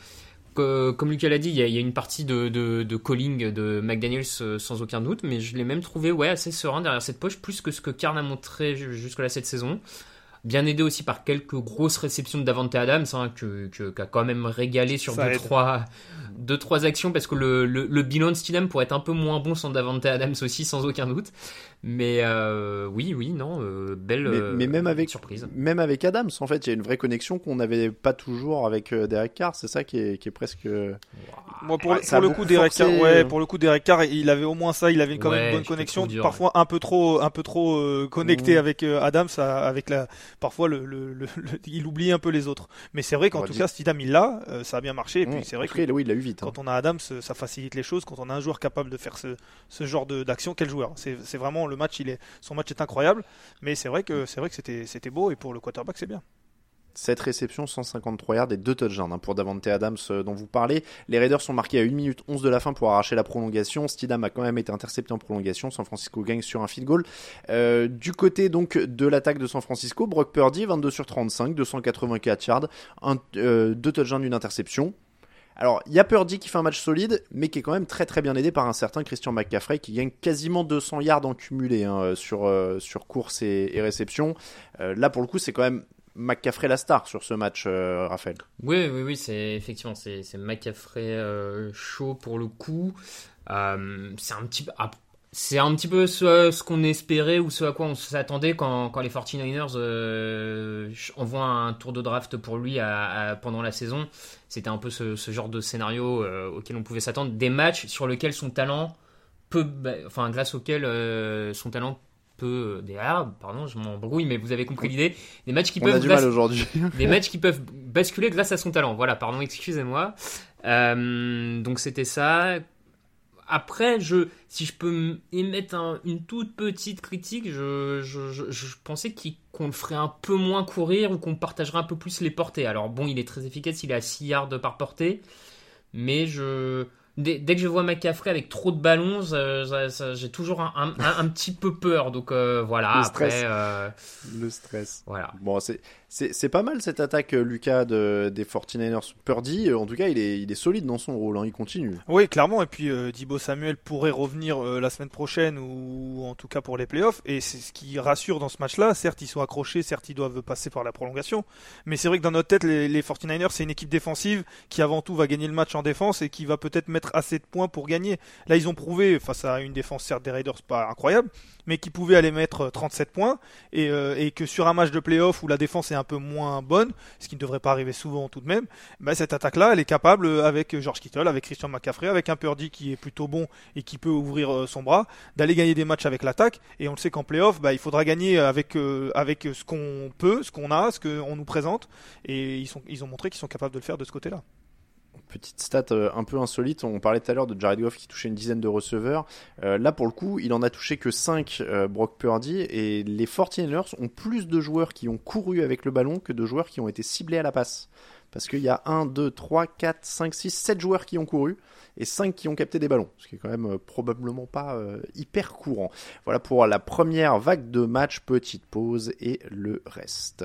Comme Lucas l'a dit, il y, a, une partie de, de, de calling de McDaniels euh, sans aucun doute, mais je l'ai même trouvé ouais, assez serein derrière cette poche, plus que ce que Karn a montré ju- jusque-là cette saison. Bien aidé aussi par quelques grosses réceptions de Davante Adams, hein, que, que- qui a quand même régalé sur deux trois, deux, trois actions, parce que le, le, le bilan de Stidham pourrait être un peu moins bon sans Davante Adams aussi, sans aucun doute. Mais euh, oui, oui, non, euh, belle Mais, euh, mais même avec surprise. même avec Adams, en fait, il y a une vraie connexion qu'on n'avait pas toujours avec Derek Carr. C'est ça qui est, qui est presque. Moi, pour, Ouais, le- pour coup, Derek Carr, ouais, pour le coup, Derek Carr, il avait au moins ça, il avait quand même une bonne connexion, dur, parfois un peu trop, un peu trop euh, connecté Mmh. avec euh, Adams, avec la, parfois le, le, le- le- il oublie un peu les autres. Mais c'est vrai qu'en tout dis- cas, Stidham il l'a, euh, ça a bien marché. Et puis Mmh. c'est vrai Après, que oui, il l'a eu vite. hein. quand on a Adams, ça facilite les choses. Quand on a un joueur capable de faire ce, ce genre de- d'action, quel joueur? C'est c'est le match, est, son match est incroyable. Mais c'est vrai que c'était beau et pour le quarterback c'est bien. 7 réceptions, 153 yards et 2 touchdowns hein, pour Davante Adams euh, dont vous parlez. Les Raiders sont marqués à 1 minute 11 de la fin pour arracher la prolongation. Stidham a quand même été intercepté en prolongation. San Francisco gagne sur un field goal. Euh, du côté donc de l'attaque de San Francisco, Brock Purdy 22 sur 35, 284 yards, 2 touchdowns, une interception. Alors, il y a Purdy qui fait un match solide, mais qui est quand même très très bien aidé par un certain Christian McCaffrey qui gagne quasiment 200 yards en cumulé hein, sur, euh, sur course et, réception. Euh, là, pour le coup, c'est quand même McCaffrey la star sur ce match, euh, Raphaël. Oui, oui, oui, c'est effectivement c'est McCaffrey euh, chaud pour le coup. Euh, c'est un petit peu c'est un petit peu ce, ce qu'on espérait ou ce à quoi on s'attendait quand, quand les 49ers euh, envoient un tour de draft pour lui à- à- pendant la saison. C'était un peu ce, ce genre de scénario euh, auquel on pouvait s'attendre. Des matchs sur lesquels son talent peut, bah, enfin grâce auxquels euh, son talent peut, des, ah, pardon, je m'embrouille, mais vous avez compris l'idée. Des matchs qui On a peuvent du grâce- mal aujourd'hui. des matchs qui peuvent basculer grâce à son talent. Voilà, pardon, excusez-moi. Euh, donc c'était ça. Après, si je peux émettre un- une toute petite critique, je, pensais qu'on le ferait un peu moins courir ou qu'on partagerait un peu plus les portées. Alors bon, il est très efficace, il est à 6 yards par portée, mais je, dès, dès que je vois McCaffrey avec trop de ballons, ça- j'ai toujours un, un- un- un petit peu peur. Donc euh, voilà, Le après. stress. euh, Le stress. voilà. Bon, c'est c'est c'est pas mal cette attaque, euh, Lucas, de, des 49ers. Purdy, euh, en tout cas, il est, il est solide dans son rôle, hein, il continue. Oui, clairement. Et puis euh, Dibo Samuel pourrait revenir euh, la semaine prochaine ou en tout cas pour les playoffs. Et c'est ce qui rassure dans ce match-là. Certes, ils sont accrochés, certes, ils doivent passer par la prolongation. Mais c'est vrai que dans notre tête, les, les 49ers, c'est une équipe défensive qui avant tout va gagner le match en défense et qui va peut-être mettre assez de points pour gagner. Là, ils ont prouvé face à une défense certes des Raiders pas incroyable, mais qui pouvait aller mettre 37 points et, euh, et que sur un match de playoff où la défense est un peu moins bonne, ce qui ne devrait pas arriver souvent tout de même, bah, cette attaque-là, elle est capable euh, avec George Kittle, avec Christian McCaffrey, avec un Purdy qui est plutôt bon et qui peut ouvrir euh, son bras, d'aller gagner des matchs avec l'attaque. Et on le sait qu'en playoff, bah, il faudra gagner avec euh, avec ce qu'on peut, ce qu'on a, ce qu'on nous présente. Et ils sont ils ont montré qu'ils sont capables de le faire de ce côté-là. Petite stat euh, un peu insolite, on parlait tout à l'heure de Jared Goff qui touchait une dizaine de receveurs. Euh, là, pour le coup, il en a touché que 5, Brock Purdy, et les 49ers ont plus de joueurs qui ont couru avec le ballon que de joueurs qui ont été ciblés à la passe. Parce qu'il y a 1, 2, 3, 4, 5, 6, 7 joueurs qui ont couru et 5 qui ont capté des ballons, ce qui est quand même euh, probablement pas euh, hyper courant. Voilà pour la première vague de match, petite pause et le reste.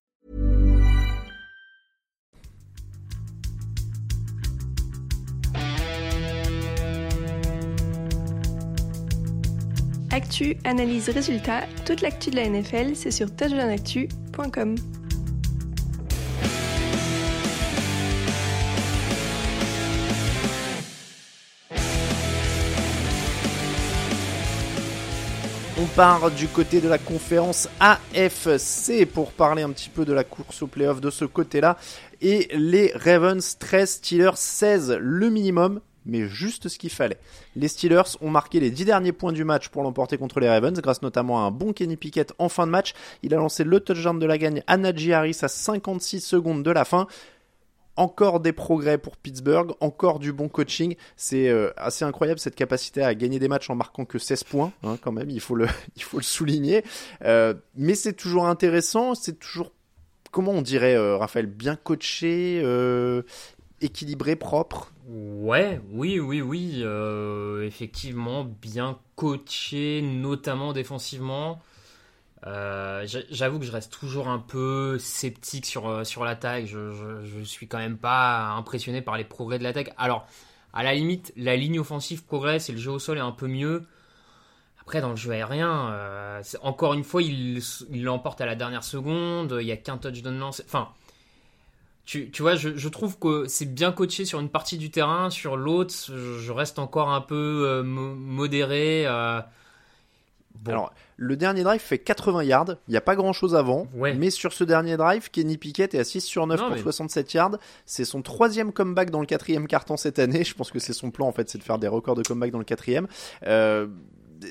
Actu, analyse, résultat, toute l'actu de la NFL, c'est sur touchdownactu.com. On part du côté de la conférence AFC pour parler un petit peu de la course au playoff de ce côté-là. Et les Ravens 13, Steelers 16, le minimum, mais juste ce qu'il fallait. Les Steelers ont marqué les 10 derniers points du match pour l'emporter contre les Ravens, grâce notamment à un bon Kenny Pickett en fin de match. Il a lancé le touchdown de la gagne à Najee Harris à 56 secondes de la fin encore des progrès pour Pittsburgh, encore du bon coaching. C'est euh, assez incroyable cette capacité à gagner des matchs en marquant que 16 points, hein, quand même, il faut le, il faut le souligner. Euh, mais c'est toujours intéressant, c'est toujours, comment on dirait, euh, Raphaël, bien coaché, équilibré, propre. Ouais, oui, oui, oui, euh, effectivement, bien coaché, notamment défensivement. Euh, J'avoue que je reste toujours un peu sceptique sur, sur l'attaque. Je, je, suis quand même pas impressionné par les progrès de l'attaque. Alors, à la limite, la ligne offensive progresse et le jeu au sol est un peu mieux. Après, dans le jeu aérien, euh, encore une fois, il l'emporte à la dernière seconde. Il n'y a qu'un touchdown lancé. Enfin, tu, tu vois, je, je trouve que c'est bien coaché sur une partie du terrain. Sur l'autre, je, je, reste encore un peu euh, modéré. Euh, Bon. Alors, le dernier drive fait 80 yards. Il n'y a pas grand chose avant. Ouais. Mais sur ce dernier drive, Kenny Pickett est à 6 sur 9 non, pour mais... 67 yards. C'est son troisième comeback dans le quatrième carton cette année. Je pense que c'est son plan, en fait, c'est de faire des records de comeback dans le quatrième. Euh,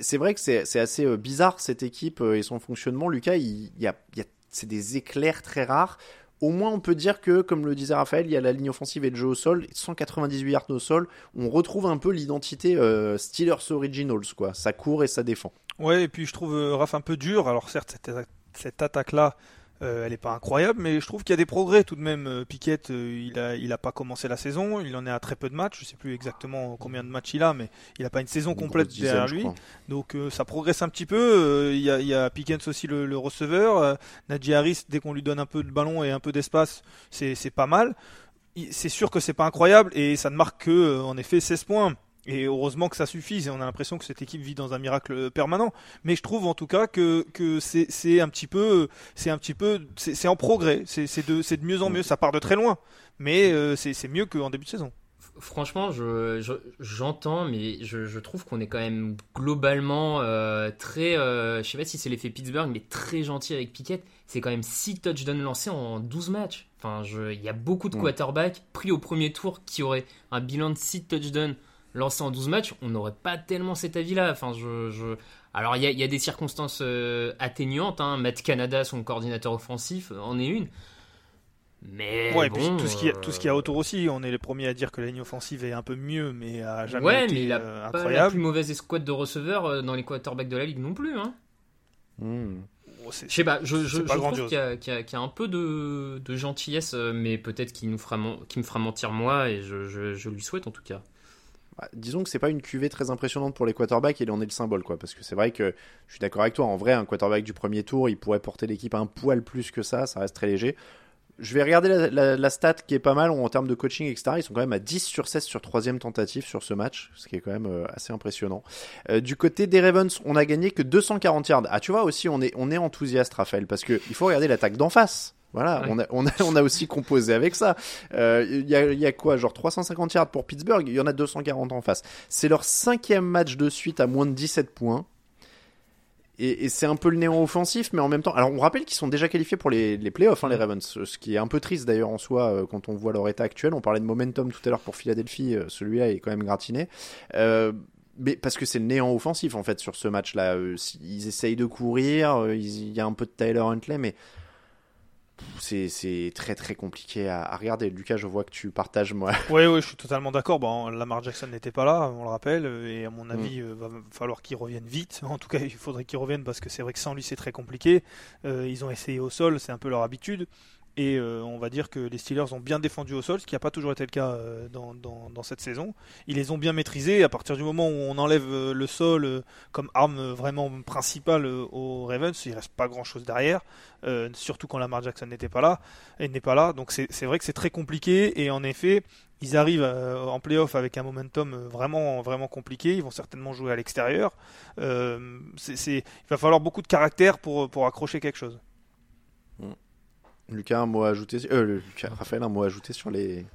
c'est vrai que c'est assez bizarre, cette équipe et son fonctionnement. Lucas, il, il y a, il y a c'est des éclairs très rares. Au moins, on peut dire que, comme le disait Raphaël, il y a la ligne offensive et le jeu au sol, 198 yards au sol. On retrouve un peu l'identité euh, Steelers Originals, quoi. Ça court et ça défend. Ouais, et puis je trouve euh, Raph un peu dur. Alors certes, cette, cette attaque-là, euh, elle n'est pas incroyable, mais je trouve qu'il y a des progrès tout de même. Euh, Piquet, il a, il a pas commencé la saison, il en est à très peu de matchs. Je sais plus exactement combien de matchs il a, mais il a pas une saison complète dizaine, derrière lui. Donc euh, ça progresse un petit peu. Euh, Il y, a, il y a Pickens aussi le, le receveur. Euh, Najee Harris, dès qu'on lui donne un peu de ballon et un peu d'espace, c'est c'est pas mal. C'est sûr que c'est pas incroyable et ça ne marque que euh, en effet 16 points. Et heureusement que ça suffit. Et on a l'impression que cette équipe vit dans un miracle permanent. Mais je trouve en tout cas que, que c'est un petit peu, c'est un petit peu, c'est en progrès. C'est de, de mieux en mieux. Ça part de très loin, mais euh, c'est mieux qu'en début de saison. Franchement, j'entends, je, mais je, je trouve qu'on est quand même globalement euh, très. Euh, je sais pas si c'est l'effet Pittsburgh, mais très gentil avec Piquet. C'est quand même 6 touchdowns lancés en 12 matchs. Enfin, il y a beaucoup de quarterbacks pris au premier tour qui auraient un bilan de 6 touchdowns lancé en 12 matchs, on n'aurait pas tellement cet avis-là. Enfin, je, Alors, il y, a des circonstances euh, atténuantes. Hein. Matt Canada, son coordinateur offensif, en est une. Mais ouais, bon, tout ce qui tout ce qui a autour aussi, on est les premiers à dire que la ligne offensive est un peu mieux, mais à jamais ouais, été mais il a euh, pas la plus mauvaise escouade de receveurs euh, dans les quarterbacks de la ligue non plus. Hein. Hmm. Oh, je sais pas, je, je, trouve qu'il y, y, a un peu de, de gentillesse, mais peut-être qu'il nous fera, qui me fera mentir moi, et je lui souhaite en tout cas. Bah, disons que c'est pas une cuvée très impressionnante pour les quarterbacks et il en est le symbole quoi parce que c'est vrai que je suis d'accord avec toi en vrai un quarterback du premier tour il pourrait porter l'équipe un poil plus que ça ça reste très léger je vais regarder la, stat qui est pas mal en termes de coaching, etc. Ils sont quand même à 10 sur 16 sur troisième tentative sur ce match, ce qui est quand même euh, assez impressionnant. Euh, du côté des Ravens, on a gagné que 240 yards. Ah, tu vois aussi, on est, on est enthousiaste, Raphaël, parce que il faut regarder l'attaque d'en face. Voilà, on, a, on, a, on, a, aussi composé avec ça. Il euh, y, a, y, a, quoi Genre 350 yards pour Pittsburgh, il y en a 240 en face. C'est leur cinquième match de suite à moins de 17 points. Et, et c'est un peu le néant offensif, mais en même temps. Alors on rappelle qu'ils sont déjà qualifiés pour les, les playoffs, hein, les Ravens. Ce qui est un peu triste d'ailleurs en soi euh, quand on voit leur état actuel. On parlait de momentum tout à l'heure pour Philadelphie, euh, celui-là est quand même gratiné. mais parce que c'est le néant offensif en fait sur ce match-là. ils essayent de courir, il y a un peu de Tyler Huntley, mais c'est très très compliqué à, regarder. Lucas, je vois que tu partages moi. Oui, oui, je suis totalement d'accord. Bon, Lamar Jackson n'était pas là, on le rappelle, et à mon mm. avis, il euh, va falloir qu'il revienne vite. En tout cas, il faudrait qu'il revienne parce que c'est vrai que sans lui, c'est très compliqué. Euh, ils ont essayé au sol, c'est un peu leur habitude. Et euh, on va dire que les Steelers ont bien défendu au sol, ce qui n'a pas toujours été le cas euh, dans, cette saison. Ils les ont bien maîtrisés. À partir du moment où on enlève euh, le sol comme arme vraiment principale aux Ravens, il reste pas grand chose derrière. surtout quand Lamar Jackson n'était pas là et n'est pas là. Donc c'est vrai que c'est très compliqué. Et en effet, ils arrivent en playoff avec un momentum vraiment vraiment compliqué. Ils vont certainement jouer à l'extérieur. il va falloir beaucoup de caractère pour, pour accrocher quelque chose. Mm. Lucas, un mot à ajouter, euh, Raphaël, un mot à ajouter sur les,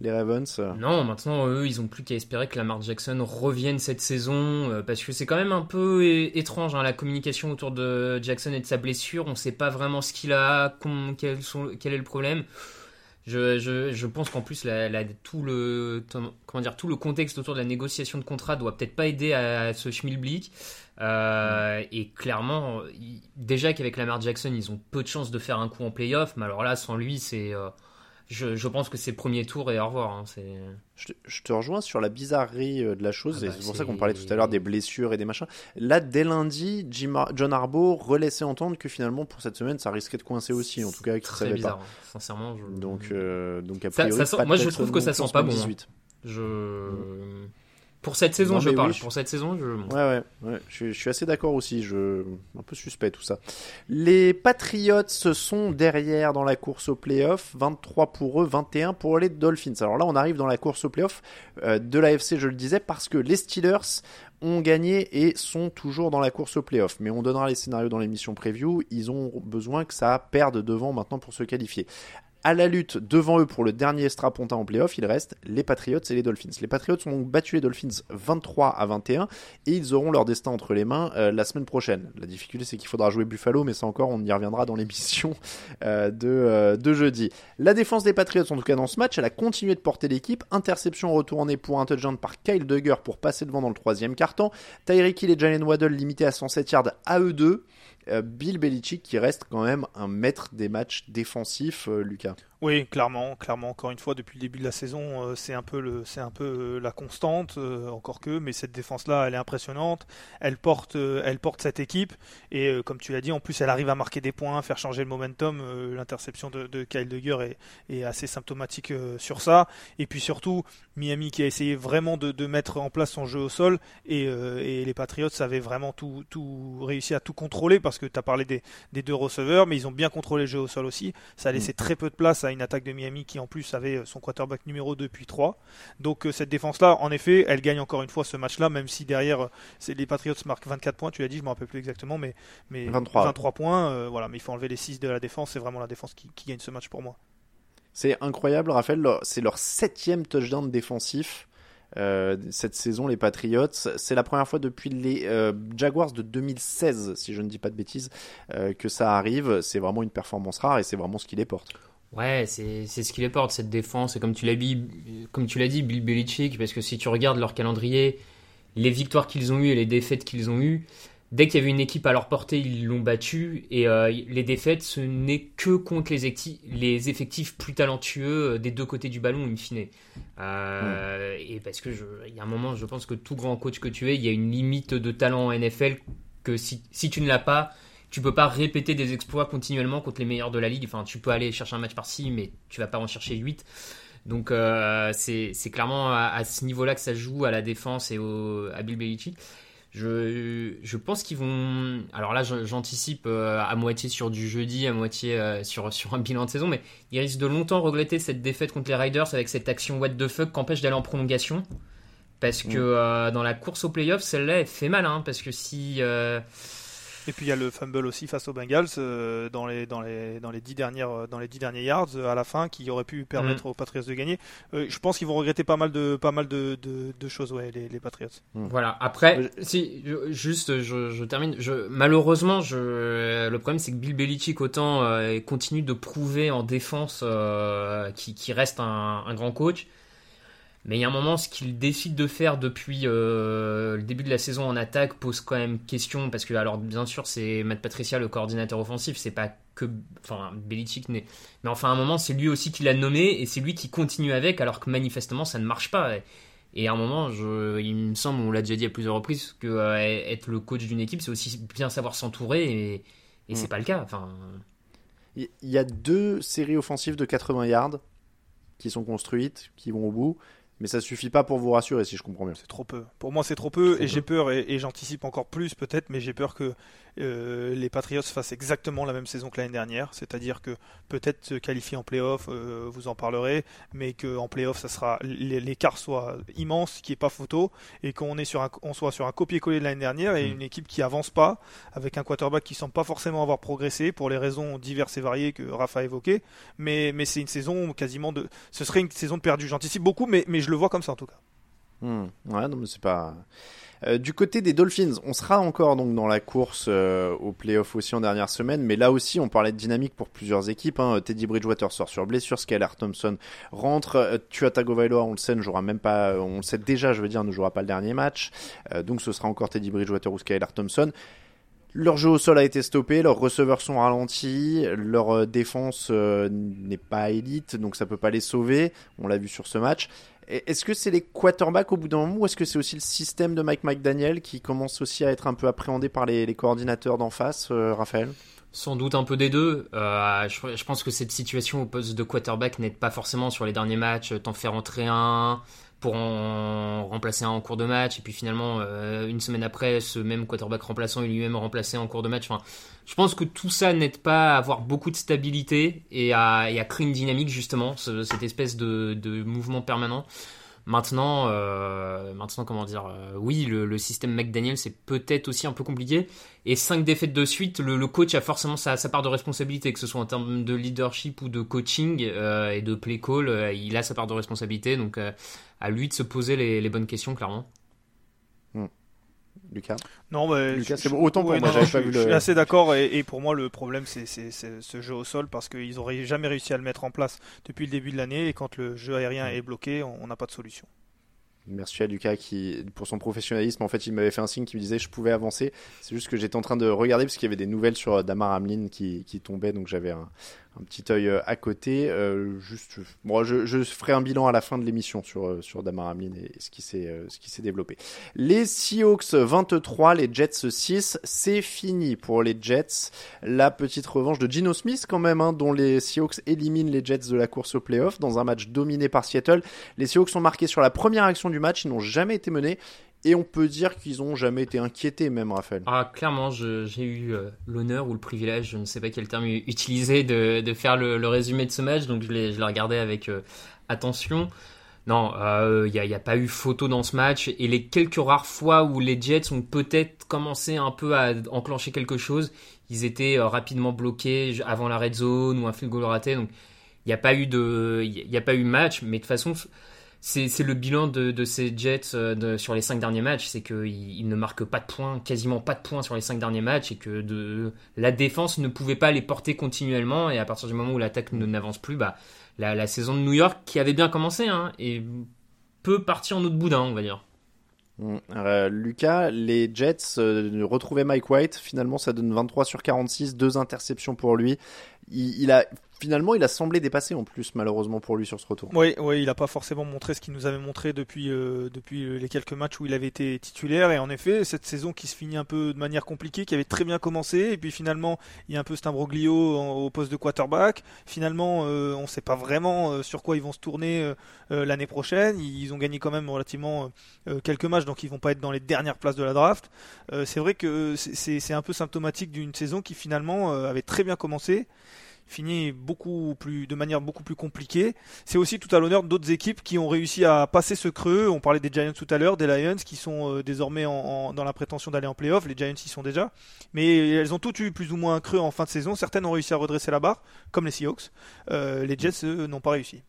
les Ravens Non, maintenant, eux, ils ont plus qu'à espérer que Lamar Jackson revienne cette saison, euh, parce que c'est quand même un peu étrange, hein, la communication autour de Jackson et de sa blessure. On ne sait pas vraiment ce qu'il a, quel, quel, est le problème. Je, je, je pense qu'en plus, tout, le, comment dire, tout le contexte autour de la négociation de contrat doit peut-être pas aider à, ce schmilblick. Euh, et clairement, déjà qu'avec Lamar Jackson, ils ont peu de chances de faire un coup en playoff, mais alors là, sans lui, c'est. Euh, je, je, pense que c'est premier tour et au revoir. Hein, je, te, je, te, rejoins sur la bizarrerie euh, de la chose, ah et bah, c'est pour ça qu'on parlait tout à l'heure des blessures et des machins. Là, dès lundi, Jim John Harbaugh relaissait entendre que finalement, pour cette semaine, ça risquait de coincer aussi, en tout cas, savait bizarre, pas. Hein. Sincèrement, je... Donc, donc a priori, ça, moi, je trouve que ça sent pas bon. Hein. Je. Mm. Pour cette saison, je parle. Pour cette saison, je. Ouais, ouais, Je, suis assez d'accord aussi. Je un peu suspect tout ça. Les Patriots sont derrière dans la course au playoff. 23 pour eux, 21 pour les Dolphins. Alors là, on arrive dans la course au playoff euh, de l'AFC, je le disais, parce que les Steelers ont gagné et sont toujours dans la course au playoff. Mais on donnera les scénarios dans l'émission preview. Ils ont besoin que ça perde devant maintenant pour se qualifier à la lutte devant eux pour le dernier strapontin en playoff, il reste les Patriots et les Dolphins. Les Patriots ont donc battu les Dolphins 23 à 21 et ils auront leur destin entre les mains euh, la semaine prochaine. La difficulté c'est qu'il faudra jouer Buffalo, mais ça encore on y reviendra dans l'émission euh, de, euh, de jeudi. La défense des Patriots en tout cas dans ce match, elle a continué de porter l'équipe. Interception retournée pour un touchdown par Kyle Duggar pour passer devant dans le troisième quart-temps. Tyreek Hill et Jalen Waddle limités à 107 yards à eux deux. Euh, Bill Belichick qui reste quand même un maître des matchs défensifs, euh, Lucas. Oui, clairement, clairement. Encore une fois, depuis le début de la saison, euh, c'est un peu le, c'est un peu la constante, encore que. Mais cette défense-là, elle est impressionnante. Elle porte, elle porte cette équipe. Et comme tu l'as dit, en plus, elle arrive à marquer des points, faire changer le momentum. L'interception de, de, Kyle Duggar est, est assez symptomatique sur ça. Et puis surtout, Miami qui a essayé vraiment de, de mettre en place son jeu au sol et, et les Patriots avaient vraiment tout, tout réussi à tout contrôler parce que tu as parlé des, deux receveurs, mais ils ont bien contrôlé le jeu au sol aussi. Ça a laissé mm. très peu de place à une attaque de Miami qui en plus avait son quarterback numéro 2 puis 3. Donc cette défense-là, en effet, elle gagne encore une fois ce match-là, même si derrière les Patriots marquent 24 points, tu l'as dit, je ne me rappelle plus exactement, mais, mais 23, 23 points, voilà, mais il faut enlever les 6 de la défense, c'est vraiment la défense qui, qui gagne ce match pour moi. C'est incroyable, Raphaël, c'est leur septième touchdown défensif. Euh, cette saison, les Patriots. C'est la première fois depuis les euh, Jaguars de 2016, si je ne dis pas de bêtises, euh, que ça arrive. C'est vraiment une performance rare et c'est vraiment ce qui les porte. Ouais, c'est ce qui les porte, cette défense. Et comme tu l'as dit, Bill Belichick, parce que si tu regardes leur calendrier, les victoires qu'ils ont eues et les défaites qu'ils ont eues, dès qu'il y avait une équipe à leur portée, ils l'ont battu. Et euh, les défaites, ce n'est que contre les, les, effectifs plus talentueux euh, des deux côtés du ballon, in fine. Euh, et parce que y a un moment, je pense que tout grand coach que tu es, il y a une limite de talent en NFL que si, si tu ne l'as pas, tu peux pas répéter des exploits continuellement contre les meilleurs de la ligue. Enfin, tu peux aller chercher un match par-ci, mais tu vas pas en chercher 8. Donc c'est clairement à, ce niveau-là que ça joue à la défense et au, à Bill Belichick. Je, je pense qu'ils vont. Alors là, j'anticipe euh, à moitié sur du jeudi, à moitié euh, sur, sur un bilan de saison, mais ils risquent de longtemps regretter cette défaite contre les Riders avec cette action what the fuck qu'empêche d'aller en prolongation. Parce que mm. euh, dans la course aux playoffs, celle-là, elle fait mal, hein, parce que si. Et puis il y a le fumble aussi face aux Bengals euh, dans les dans les dans les dix dernières euh, dans les dix derniers yards euh, à la fin qui aurait pu permettre mm. aux Patriots de gagner. je pense qu'ils vont regretter pas mal de pas mal de, de, choses ouais les, les Patriots. Mm. Voilà. Après si juste je, je termine. Je, malheureusement je le problème c'est que Bill Belichick autant continue de prouver en défense qui, qui reste un, un grand coach. Mais il y a un moment, ce qu'il décide de faire depuis euh, le début de la saison en attaque pose quand même question, parce que, alors, bien sûr, c'est Matt Patricia, le coordinateur offensif, c'est pas que. Enfin, Belichick n'est. Mais enfin, à un moment, c'est lui aussi qui l'a nommé, et c'est lui qui continue avec, alors que manifestement, ça ne marche pas. Et à un moment, je, il me semble, on l'a déjà dit à plusieurs reprises, que euh, être le coach d'une équipe, c'est aussi bien savoir s'entourer, et, et c'est mm. pas le cas. Enfin. Il y a deux séries offensives de 80 yards qui sont construites, qui vont au bout. Mais ça suffit pas pour vous rassurer, si je comprends bien. C'est trop peu. Pour moi, c'est trop peu, et j'ai peur, et j'anticipe encore plus peut-être, mais j'ai peur que euh, les Patriots fassent exactement la même saison que l'année dernière, c'est-à-dire que peut-être se qualifier en playoff, euh, vous en parlerez, mais qu'en playoff, ça sera l'écart soit immense, qui est pas photo, et qu'on est sur un, on soit sur un copier-coller de l'année dernière et mm. une équipe qui avance pas, avec un quarterback qui semble pas forcément avoir progressé pour les raisons diverses et variées que Rafa a évoquées, mais, mais c'est une saison quasiment de, ce serait une saison de perdu. J'anticipe beaucoup, mais, mais je le vois comme ça en tout cas. Mm. Ouais, non, mais c'est pas. Euh, du côté des Dolphins, on sera encore donc dans la course euh, au playoff aussi en dernière semaine, mais là aussi on parlait de dynamique pour plusieurs équipes. Hein. Teddy Bridgewater sort sur blessure, Skylar Thompson rentre, euh, Tua Tagovailoa on le sait ne jouera même pas, on le sait déjà, je veux dire, ne jouera pas le dernier match, donc ce sera encore Teddy Bridgewater ou Skylar Thompson. Leur jeu au sol a été stoppé, leurs receveurs sont ralentis, leur défense n'est pas élite, donc ça peut pas les sauver. On l'a vu sur ce match. Est-ce que c'est les quarterbacks au bout d'un moment ou est-ce que c'est aussi le système de Mike McDaniel qui commence aussi à être un peu appréhendé par les, coordinateurs d'en face, euh, Raphaël? Sans doute un peu des deux. Euh, je, pense que cette situation au poste de quarterback n'aide pas forcément sur les derniers matchs. T'en fais rentrer un pour en remplacer un en cours de match, et puis finalement, euh, une semaine après, ce même quarterback remplaçant est lui-même remplacé en cours de match. Je pense que tout ça n'aide pas à avoir beaucoup de stabilité et à, créer une dynamique justement, cette espèce de, mouvement permanent. Maintenant, euh, maintenant comment dire, euh, oui, le, système McDaniel c'est peut-être aussi un peu compliqué. Et cinq défaites de suite, le, coach a forcément sa, part de responsabilité, que ce soit en termes de leadership ou de coaching euh, et de play call, il a sa part de responsabilité. Donc à lui de se poser les, bonnes questions, clairement. Lucas Non, mais Lucas, c'est autant pour moi, je, je suis assez d'accord. Et, pour moi, le problème, c'est ce jeu au sol parce qu'ils n'auraient jamais réussi à le mettre en place depuis le début de l'année. Et quand le jeu aérien est bloqué, on n'a pas de solution. Merci à Lucas qui, pour son professionnalisme, en fait, il m'avait fait un signe qui me disait que je pouvais avancer. C'est juste que j'étais en train de regarder parce qu'il y avait des nouvelles sur Damar Hamlin qui, qui tombaient, donc j'avais un, un petit œil euh, à côté. Euh, juste, moi, je, je, ferai un bilan à la fin de l'émission sur euh, sur Damar Hamlin et ce qui s'est ce qui s'est développé. Les Seahawks 23, les Jets 6, c'est fini pour les Jets. La petite revanche de Gino Smith quand même, hein, dont les Seahawks éliminent les Jets de la course au playoff dans un match dominé par Seattle. Les Seahawks sont marqués sur la première action du match, ils n'ont jamais été menés Et on peut dire qu'ils ont jamais été inquiétés, même Raphaël. Ah, clairement, j'ai eu euh, l'honneur ou le privilège, je ne sais pas quel terme utiliser, de, faire le, résumé de ce match, donc je l'ai regardé avec euh, attention. Non, il euh, n'y a, pas eu photo dans ce match, et les quelques rares fois où les Jets ont peut-être commencé un peu à enclencher quelque chose, ils étaient rapidement bloqués avant la red zone ou un field goal raté, donc il n'y a pas eu de, a pas eu match, mais de toute façon, c'est le bilan de, ces Jets euh, sur les cinq derniers matchs, c'est qu'ils ne marquent pas de points, quasiment pas de points sur les cinq derniers matchs, et que la défense ne pouvait pas les porter continuellement, et à partir du moment où l'attaque n'avance plus, bah, la, saison de New York, qui avait bien commencé, hein, et peut partir en autre boudin, on va dire. Mmh. Euh, Lucas, les Jets euh, retrouvaient Mike White. Finalement, ça donne 23 sur 46, deux interceptions pour lui. il, a finalement, il a semblé dépasser en plus, malheureusement pour lui sur ce retour. Oui, oui il n'a pas forcément montré ce qu'il nous avait montré depuis, euh, depuis les quelques matchs où il avait été titulaire. Et en effet, cette saison qui se finit un peu de manière compliquée, qui avait très bien commencé, et puis finalement, il y a un peu cet imbroglio au poste de quarterback. Finalement, euh, on ne sait pas vraiment euh, sur quoi ils vont se tourner l'année prochaine. Ils ont gagné quand même relativement quelques matchs, donc ils vont pas être dans les dernières places de la draft. c'est vrai que c'est un peu symptomatique d'une saison qui finalement avait très bien commencé fini beaucoup plus, de manière beaucoup plus compliquée. C'est aussi tout à l'honneur d'autres équipes qui ont réussi à passer ce creux. On parlait des Giants tout à l'heure, des Lions qui sont euh, désormais en, dans la prétention d'aller en playoff. Les Giants y sont déjà. Mais elles ont toutes eu plus ou moins un creux en fin de saison. Certaines ont réussi à redresser la barre, comme les Seahawks. Euh, les Jets, n'ont pas réussi.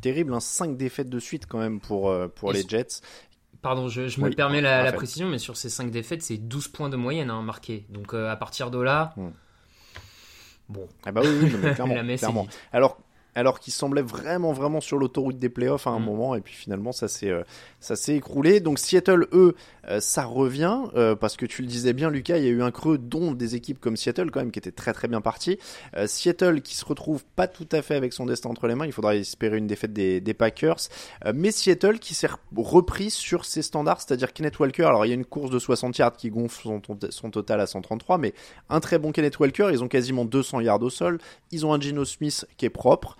Terrible, hein, 5 défaites de suite quand même pour, euh, pour les Jets. Pardon, je, me permets la, précision, mais sur ces 5 défaites, c'est 12 points de moyenne hein, marqués. Donc à partir de là, hmm. Bon. Ah bah oui, clairement. Alors, alors qu'il semblait vraiment vraiment sur l'autoroute des playoffs à un mm. moment et puis finalement ça s'est euh, ça s'est écroulé. Donc Seattle eux euh, ça revient euh, parce que tu le disais bien Lucas il y a eu un creux dont des équipes comme Seattle quand même qui étaient très très bien parties. Seattle qui se retrouve pas tout à fait avec son destin entre les mains il faudra espérer une défaite des, des Packers. Mais Seattle qui s'est repris sur ses standards c'est-à-dire Kenneth Walker alors il y a une course de 60 yards qui gonfle son, son total à 133 mais un très bon Kenneth Walker ils ont quasiment 200 yards au sol. Ils ont un Gino Smith qui est propre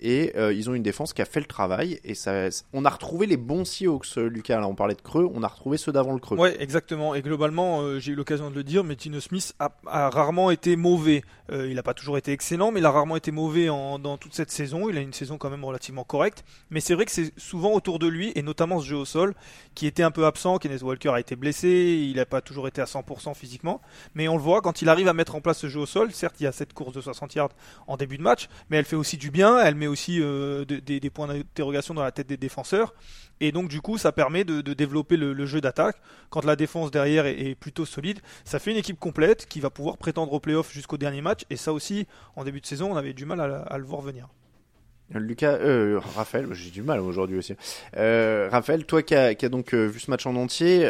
et euh, ils ont une défense qui a fait le travail. Et ça, on a retrouvé les bons Seahawks Lucas là on parlait de creux on a retrouvé ceux d'avant le creux. Ouais exactement. Et globalement euh, j'ai eu l'occasion de le dire mais Tino Smith a, rarement été mauvais. Euh, il n'a pas toujours été excellent mais il a rarement été mauvais dans toute cette saison. Il a une saison quand même relativement correcte. Mais c'est vrai que c'est souvent autour de lui et notamment ce jeu au sol qui était un peu absent. Kenneth Walker a été blessé. Il n'a pas toujours été à 100% physiquement. Mais on le voit quand il arrive à mettre en place ce jeu au sol certes il y a cette course de 60 yards en début de match mais elle fait aussi du bien. Elle met aussi euh, des, points d'interrogation dans la tête des défenseurs. Et donc du coup, ça permet de, développer le, jeu d'attaque. Quand la défense derrière est, plutôt solide, ça fait une équipe complète qui va pouvoir prétendre au playoff jusqu'au dernier match. Et ça aussi, en début de saison, on avait du mal à, le voir venir. Lucas, euh, Raphaël, j'ai du mal aujourd'hui aussi. Euh, Raphaël, toi qui as, donc vu ce match en entier,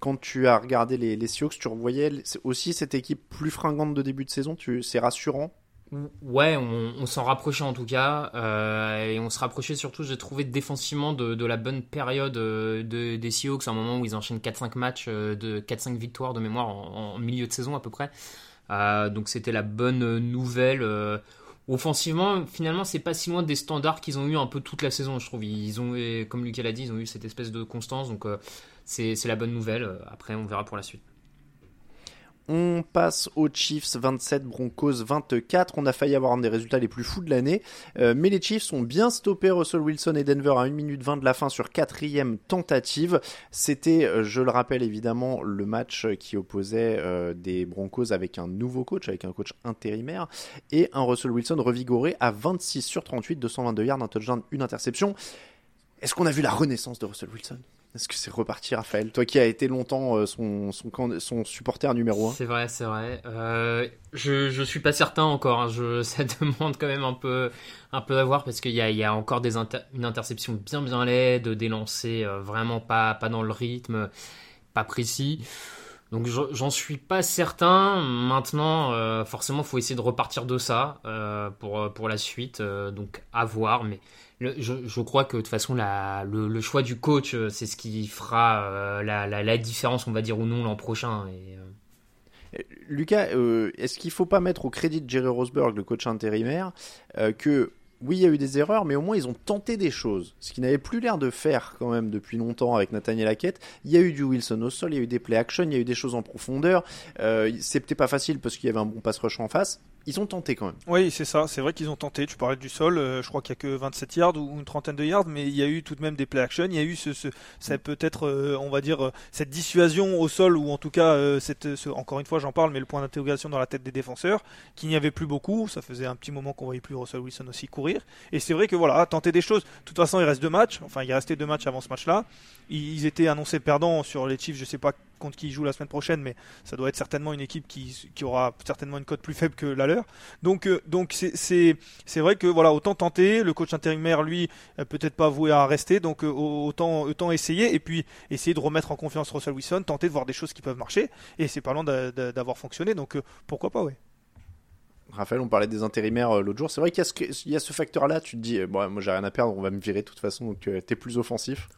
quand tu as regardé les, les Sioux, tu revoyais aussi cette équipe plus fringante de début de saison? C'est rassurant? Ouais, on, s'en rapprochait en tout cas, euh, et on se rapprochait surtout, j'ai trouvé défensivement de, la bonne période euh, de, des Seahawks, un moment où ils enchaînent 4-5 matchs, euh, de 4-5 victoires de mémoire en, milieu de saison à peu près. donc c'était la bonne nouvelle. offensivement, finalement, c'est pas si loin des standards qu'ils ont eu un peu toute la saison, je trouve. Ils ont, comme Lucas l'a dit, ils ont eu cette espèce de constance, donc c'est la bonne nouvelle. Après, on verra pour la suite. On passe aux Chiefs 27, Broncos 24. On a failli avoir un des résultats les plus fous de l'année. Euh, mais les Chiefs ont bien stoppé Russell Wilson et Denver à 1 minute 20 de la fin sur quatrième tentative. C'était, euh, je le rappelle évidemment, le match qui opposait euh, des Broncos avec un nouveau coach, avec un coach intérimaire, et un Russell Wilson revigoré à 26 sur 38, 222 yards, un touchdown, une interception. Est-ce qu'on a vu la renaissance de Russell Wilson? Est-ce que c'est reparti, Raphaël? Toi qui as été longtemps euh, son, son, son supporter numéro 1. C'est vrai, c'est vrai. Euh, je, je suis pas certain encore. Hein. Ça demande quand même un peu, un peu à voir parce qu'il y a, y a encore des une interception bien bien laide, des lancers euh, vraiment pas, pas dans le rythme, pas précis. Donc j'en suis pas certain. Maintenant, euh, forcément, faut essayer de repartir de ça euh, pour, pour la suite. donc à voir. Mais je, crois que de toute façon, le, choix du coach, euh, c'est ce qui fera euh, la, différence, on va dire, ou non l'an prochain. Et, euh. Lucas, est-ce qu'il ne faut pas mettre au crédit de Jerry Rosberg, le coach intérimaire, que oui, il y a eu des erreurs, mais au moins ils ont tenté des choses. Ce qu'ils n'avaient plus l'air de faire quand même depuis longtemps avec Nathaniel Hackett. Il y a eu du Wilson au sol, il y a eu des play action, il y a eu des choses en profondeur. Euh, C'était pas facile parce qu'il y avait un bon pass rush en face. Ils ont tenté quand même. Oui, c'est ça. C'est vrai qu'ils ont tenté. Tu parlais du sol. euh, je crois qu'il y a que 27 yards ou une trentaine de yards, mais il y a eu tout de même des play action. Il y a eu ce, ce ça peut être, euh, on va dire, euh, cette dissuasion au sol ou en tout cas, euh, cette, ce- encore une fois, j'en parle, mais le point d'interrogation dans la tête des défenseurs, qu'il n'y avait plus beaucoup. Ça faisait un petit moment qu'on voyait plus Russell Wilson aussi courir. Et c'est vrai que voilà, tenter des choses. De toute façon, il reste deux matchs. Enfin, il restait deux matchs avant ce match-là. Ils ils étaient annoncés perdants sur les Chiefs. Je sais pas contre qui ils jouent la semaine prochaine, mais ça doit être certainement une équipe qui, qui aura certainement une cote plus faible que la leur. Donc, euh, donc c'est, vrai que voilà, autant tenter. Le coach intérimaire, lui, euh, peut-être pas voué à rester, donc euh, autant, autant essayer et puis essayer de remettre en confiance Russell Wilson, tenter de voir des choses qui peuvent marcher. Et c'est pas loin d'a- d'a- d'avoir fonctionné, donc pourquoi pas, ouais. Raphaël, on parlait des intérimaires l'autre jour. C'est vrai qu'il y a ce, ce facteur-là. Tu te dis, bon, moi j'ai rien à perdre, on va me virer de toute façon, donc t'es plus offensif.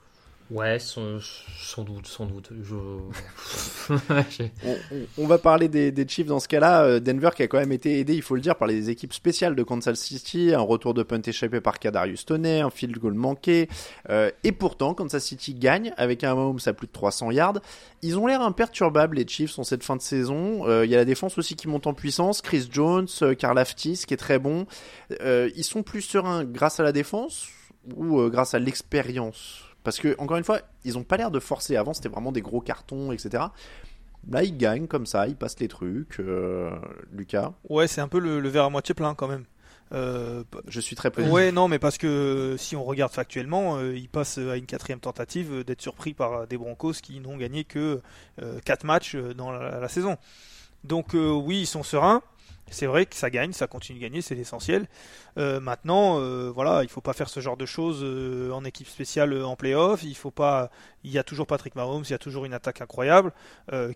Ouais, sans, sans doute, sans doute. Je... On, on- on va parler des, des Chiefs dans ce cas-là. Euh, Denver qui a quand même été aidé, il faut le dire, par les équipes spéciales de Kansas City, un retour de punt échappé par Kadarius Toney, un field goal manqué. Euh, et pourtant, Kansas City gagne avec un Mahomes à plus de 300 yards. Ils ont l'air imperturbables, les Chiefs, en cette fin de saison. Euh, Il y a la défense aussi qui monte en puissance. Chris Jones, Karl Aftis qui est très bon. Euh, ils sont plus sereins grâce à la défense ou euh, grâce à l'expérience? Parce que, encore une fois, ils ont pas l'air de forcer. Avant, c'était vraiment des gros cartons, etc. Là, ils gagnent comme ça, ils passent les trucs. Euh, Lucas, Ouais, c'est un peu le, le verre à moitié plein quand même. Euh, je suis très positif. Ouais, non, mais parce que euh, si on regarde factuellement, euh, ils passent à une quatrième tentative euh, d'être surpris par euh, des Broncos qui n'ont gagné que 4 matchs euh, dans la, la saison. Donc euh, oui, ils sont sereins. C'est vrai que ça gagne, ça continue de gagner, c'est l'essentiel. Euh, maintenant, euh, voilà, il faut pas faire ce genre de choses euh, en équipe spéciale euh, en playoff. Il faut pas. Il y a toujours Patrick Mahomes, il y a toujours une attaque incroyable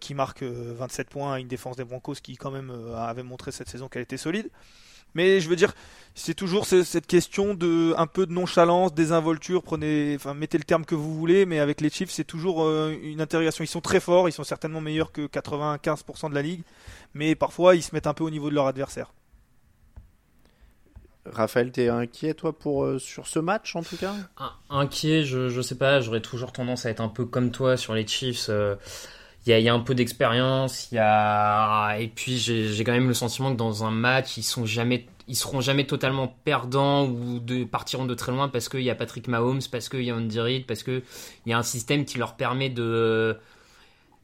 qui marque euh, 27 points à une défense des Broncos qui quand même avait montré cette saison qu'elle était solide. Mais je veux dire, c'est toujours ce- cette question de un peu de nonchalance, désinvolture. Prenez, enfin, mettez le terme que vous voulez, mais avec les Chiefs, c'est toujours euh, une interrogation. Ils sont très forts, ils sont certainement meilleurs que 95% de la ligue, mais parfois ils se mettent un peu au niveau de leur adversaire. Raphaël, t'es inquiet, toi, pour, euh, sur ce match, en tout cas? Un- Inquiet, je, je sais pas, j'aurais toujours tendance à être un peu comme toi sur les Chiefs. euh, Il y, a, un peu d'expérience, il y a et puis j'ai quand même le sentiment que dans un match ils sont jamais, ils seront jamais totalement perdants ou de partiront de très loin parce qu'il y a Patrick Mahomes, parce qu'il y a Andy Reid, parce que il y a un système qui leur permet de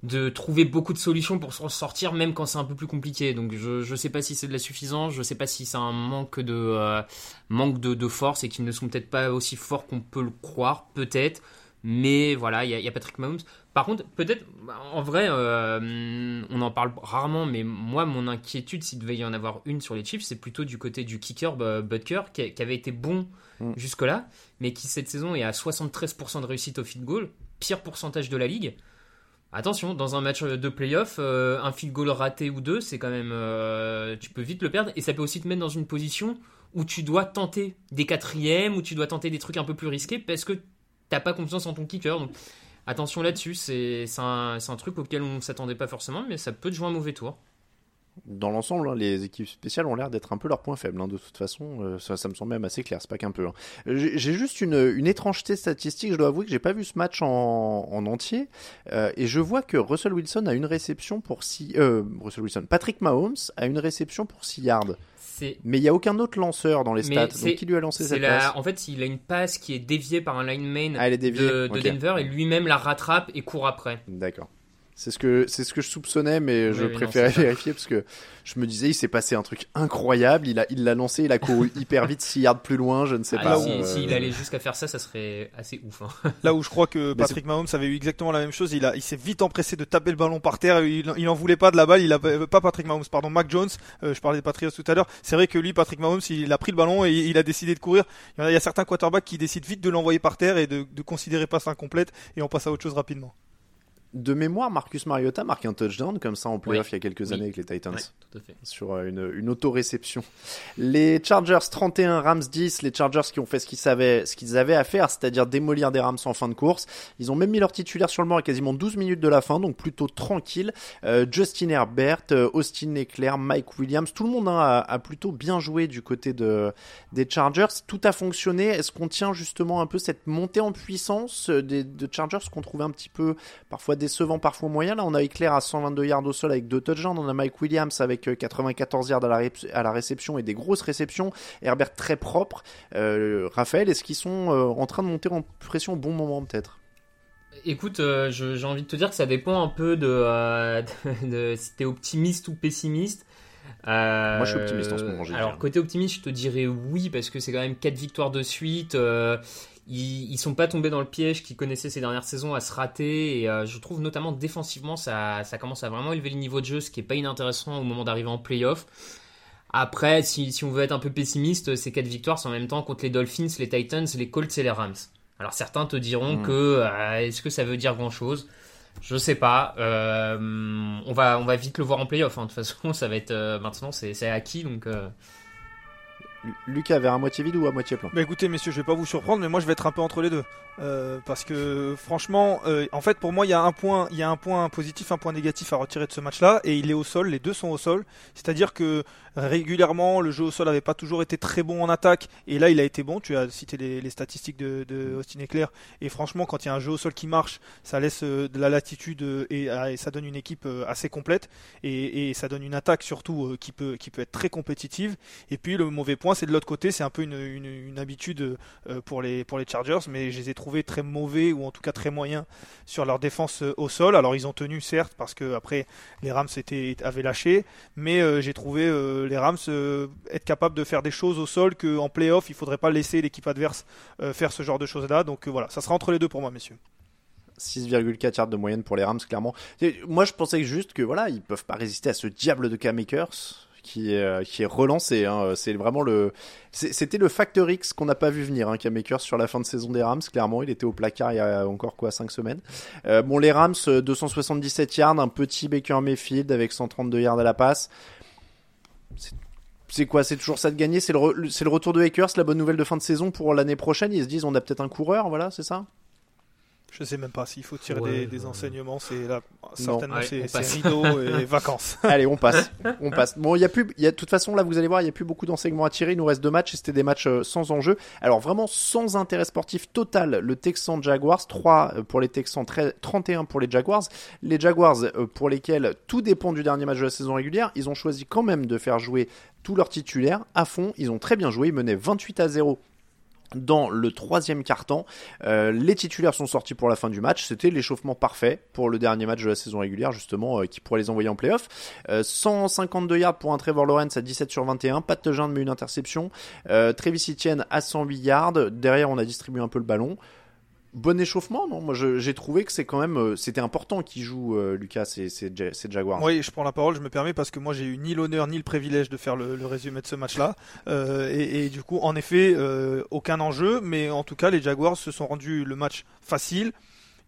de trouver beaucoup de solutions pour s'en sortir même quand c'est un peu plus compliqué. Donc je je sais pas si c'est de la suffisance, je sais pas si c'est un manque de euh, manque de force et qu'ils ne sont peut-être pas aussi forts qu'on peut le croire, peut-être. Mais voilà, il y, a- il y a Patrick Mahomes. Par contre, peut-être, en vrai, euh, on en parle rarement, mais moi, mon inquiétude, s'il devait y en avoir une sur les Chiefs, c'est plutôt du côté du kicker bah, Butker, qui, qui avait été bon Mm. jusque-là, mais qui cette saison est à 73% de réussite au field goal, pire pourcentage de la ligue. Attention, dans un match de playoff, euh, un field goal raté ou deux, c'est quand même. euh, tu peux vite le perdre et ça peut aussi te mettre dans une position où tu dois tenter des quatrièmes, où tu dois tenter des trucs un peu plus risqués parce que t'as pas confiance en ton kicker. Donc attention là-dessus, c'est un truc auquel on s'attendait pas forcément, mais ça peut te jouer un mauvais tour. Dans l'ensemble, hein, les équipes spéciales ont l'air d'être un peu leur point faible. hein, de toute façon, euh, ça, ça me semble même assez clair. C'est pas qu'un peu. hein. J'ai juste une, une étrangeté statistique. Je dois avouer que j'ai pas vu ce match en, en entier, euh, et je vois que Russell Wilson a une réception pour 6 euh, Russell Wilson, Patrick Mahomes a une réception pour 6 yards. Mais il y a aucun autre lanceur dans les stats. Donc qui lui a lancé cette la- passe? En fait, il a une passe qui est déviée par un lineman Ah, de. Denver et lui-même la rattrape et court après. D'accord. C'est ce que c'est ce que je soupçonnais, mais je Oui, oui, non, préférais vérifier parce que je me disais il s'est passé un truc incroyable. Il a il l'a lancé, il a couru hyper vite, 6 yards plus loin, je ne sais Ah, pas. si- euh, S'il allait jusqu'à faire ça, ça serait assez ouf. hein. Là où je crois que Patrick Mahomes avait eu exactement la même chose, il, a, il s'est vite empressé de taper le ballon par terre, il, il en voulait pas de la balle, il a pas Patrick Mahomes, pardon, Mac Jones, euh, je parlais des Patriots tout à l'heure, c'est vrai que lui, Patrick Mahomes, il a pris le ballon et il a décidé de courir. Il y, en a, il y a certains quarterbacks qui décident vite de l'envoyer par terre et de, de considérer passe incomplète et on passe à autre chose rapidement. De mémoire, Marcus Mariota marque un touchdown comme ça en playoff Oui. il y a quelques Oui. années avec les Titans. Tout à fait. Sur euh, une, une autoréception. Les Chargers 31, Rams 10. Les Chargers qui ont fait ce qu'ils savaient, ce qu'ils avaient à faire, c'est-à-dire démolir des Rams en fin de course. Ils ont même mis leur titulaire sur le banc à quasiment 12 minutes de la fin, donc plutôt tranquille. Euh, Justin Herbert, euh, Austin Eckler, Mike Williams, tout le monde hein, a, a plutôt bien joué du côté de, des Chargers. Tout a fonctionné. Est-ce qu'on tient justement un peu cette montée en puissance des de Chargers qu'on trouvait un petit peu parfois décevant, parfois moyen Là, on a Eckler à 122 yards au sol avec deux touchdowns. On a Mike Williams avec euh, 94 yards à la, ré- à la réception et des grosses réceptions. Herbert très propre. Euh, Raphaël, est-ce qu'ils sont euh, en train de monter en pression au bon moment peut-être? Écoute, euh, j'ai envie de te dire que ça dépend un peu de, euh, de, de si t'es optimiste ou pessimiste. Euh, Moi, je suis optimiste en ce moment, Alors, hein. côté optimiste, je te dirais oui, parce que c'est quand même 4 victoires de suite. Ils, ils sont pas tombés dans le piège qu'ils connaissaient ces dernières saisons à se rater. Et euh, je trouve notamment défensivement, ça, ça commence à vraiment élever le niveau de jeu, ce qui est pas inintéressant au moment d'arriver en playoff. Après, si, si on veut être un peu pessimiste, ces 4 victoires, c'est en même temps contre les Dolphins, les Titans, les Colts et les Rams. Alors certains te diront Mm. que euh, est-ce que ça veut dire grand chose Je sais pas. Euh, on va on va vite le voir en playoff. hein. De toute façon, ça va être euh, maintenant c'est c'est acquis donc. Lu- Lucas, vers à moitié vide ou à moitié plein Bah écoutez messieurs, je vais pas vous surprendre, mais moi je vais être un peu entre les deux. Euh, parce que franchement, euh, en fait pour moi il y a un point, il y a un point positif, un point négatif à retirer de ce match-là, et il est au sol, les deux sont au sol. C'est-à-dire que régulièrement le jeu au sol n'avait pas toujours été très bon en attaque, et là il a été bon. Tu as cité les, statistiques de, Austin Eckler, et franchement quand il y a un jeu au sol qui marche, ça laisse euh, de la latitude euh, et, euh, et ça donne une équipe assez complète, et, et ça donne une attaque surtout qui peut qui peut être très compétitive. Et puis le mauvais point, c'est de l'autre côté, c'est un peu une, habitude euh, pour les pour Chargers, mais je les ai trouvés très mauvais ou en tout cas très moyens sur leur défense euh, au sol. Alors ils ont tenu certes parce que après les Rams étaient, avaient lâché, mais euh, j'ai trouvé les Rams être capables de faire des choses au sol que en playoff il faudrait pas laisser l'équipe adverse faire ce genre de choses là. Donc voilà, ça sera entre les deux pour moi, messieurs. 6,4 yards de moyenne pour les Rams, clairement. Moi, je pensais juste que voilà, ils peuvent pas résister à ce diable de Cam Akers qui est, euh, qui est relancé. hein. C'est vraiment le, c'était le facteur X qu'on n'a pas vu venir. Hein, Cam Akers sur la fin de saison des Rams, clairement, il était au placard il y a encore quoi 5 semaines. Euh, bon, les Rams, euh, 277 yards, un petit Baker Mayfield avec 132 yards à la passe. C'est- quoi? C'est toujours ça de gagner? C'est le, le retour de Akers, la bonne nouvelle de fin de saison pour l'année prochaine? Ils se disent on a peut-être un coureur, voilà, c'est ça? Je sais même pas s'il faut tirer Ouais, des, des enseignements, c'est là certainement Ouais, c'est rideau et vacances. Allez, on passe. On passe. Bon, il y a plus, il y a, de toute façon, là, vous allez voir, il y a plus beaucoup d'enseignements à tirer. Il nous reste deux matchs et c'était des matchs euh, sans enjeu. Alors, vraiment, sans intérêt sportif total. Le Texan Jaguars, 3 euh, pour les Texans, 13 31 pour les Jaguars. Les Jaguars, euh, pour lesquels tout dépend du dernier match de la saison régulière, ils ont choisi quand même de faire jouer tous leurs titulaires à fond. Ils ont très bien joué. Ils menaient 28 à 0 dans le troisième quart-temps. Euh, les titulaires sont sortis pour la fin du match. C'était l'échauffement parfait pour le dernier match de la saison régulière, justement, euh, qui pourrait les envoyer en playoff. Euh, 152 yards pour un Trevor Lawrence à 17 sur 21. Pas de touchdown, mais une interception. Euh, Travis Etienne à 108 yards. Derrière, on a distribué un peu le ballon. Bon échauffement, non? Moi, j'ai trouvé que c'est quand même, euh, c'était important qu'il joue euh, Lucas, Ja- c'est Jaguars. Oui, je prends la parole, je me permets parce que moi j'ai eu ni l'honneur ni le privilège de faire le, résumé de ce match-là. Euh, et, et du coup, en effet, aucun enjeu, mais en tout cas, les Jaguars se sont rendus le match facile.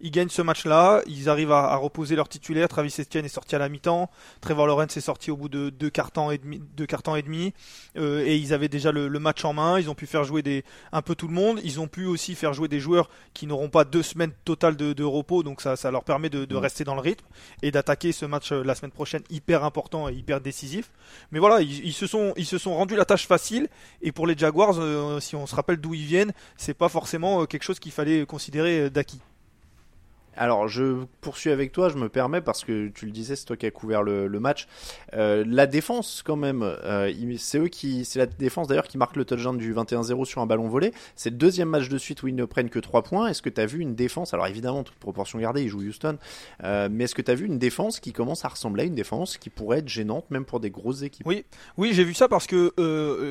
Ils gagnent ce match-là, ils arrivent à, à reposer leur titulaire. Travis Etienne est sorti à la mi-temps, Trevor Lawrence est sorti au bout de deux temps et demi, deux et demi, Euh, et ils avaient déjà le, le match en main. Ils ont pu faire jouer des, un peu tout le monde. Ils ont pu aussi faire jouer des joueurs qui n'auront pas deux semaines totales de, de repos, donc ça, ça leur permet de, de Mm. rester dans le rythme et d'attaquer ce match euh, la semaine prochaine hyper important et hyper décisif. Mais voilà, ils, ils se sont ils se sont rendus la tâche facile et pour les Jaguars, euh, si on se rappelle d'où ils viennent, c'est pas forcément quelque chose qu'il fallait considérer d'acquis. Alors, je poursuis avec toi, je me permets, parce que tu le disais, c'est toi qui as couvert le, match. Euh, la défense, quand même, euh, c'est eux qui, la défense d'ailleurs qui marque le touchdown du 21-0 sur un ballon volé. C'est le deuxième match de suite où ils ne prennent que 3 points. Est-ce que tu as vu une défense, alors évidemment, toute proportion gardée, ils jouent Houston, euh, mais est-ce que tu as vu une défense qui commence à ressembler à une défense qui pourrait être gênante, même pour des grosses équipes? Oui, oui, j'ai vu ça parce que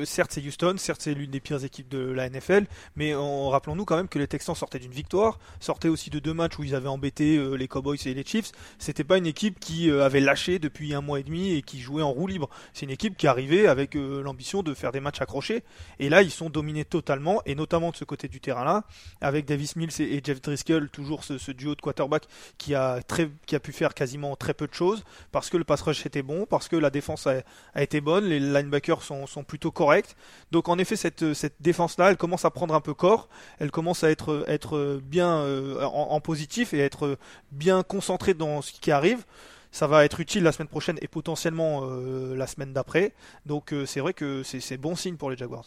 certes c'est Houston, certes c'est l'une des pires équipes de la NFL, mais on- rappelons-nous quand même que les Texans sortaient d'une victoire, sortaient aussi de deux matchs où ils avaient embêté euh, les Cowboys et les Chiefs, c'était pas une équipe qui euh, avait lâché depuis un mois et demi et qui jouait en roue libre. C'est une équipe qui arrivait avec l'ambition de faire des matchs accrochés. Et là, ils sont dominés totalement, et notamment de ce côté du terrain-là, avec Davis Mills et, Jeff Driscoll, toujours ce, duo de quarterback qui a, très, qui a pu faire quasiment très peu de choses, parce que le pass rush était bon, parce que la défense a, été bonne, les linebackers sont, sont plutôt corrects. Donc en effet, cette, cette défense-là, elle commence à prendre un peu corps, elle commence à être, être bien euh, en, positif et être bien concentré dans ce qui arrive. Ça va être utile la semaine prochaine et potentiellement euh, la semaine d'après. Donc euh, c'est vrai que c'est bon signe pour les Jaguars.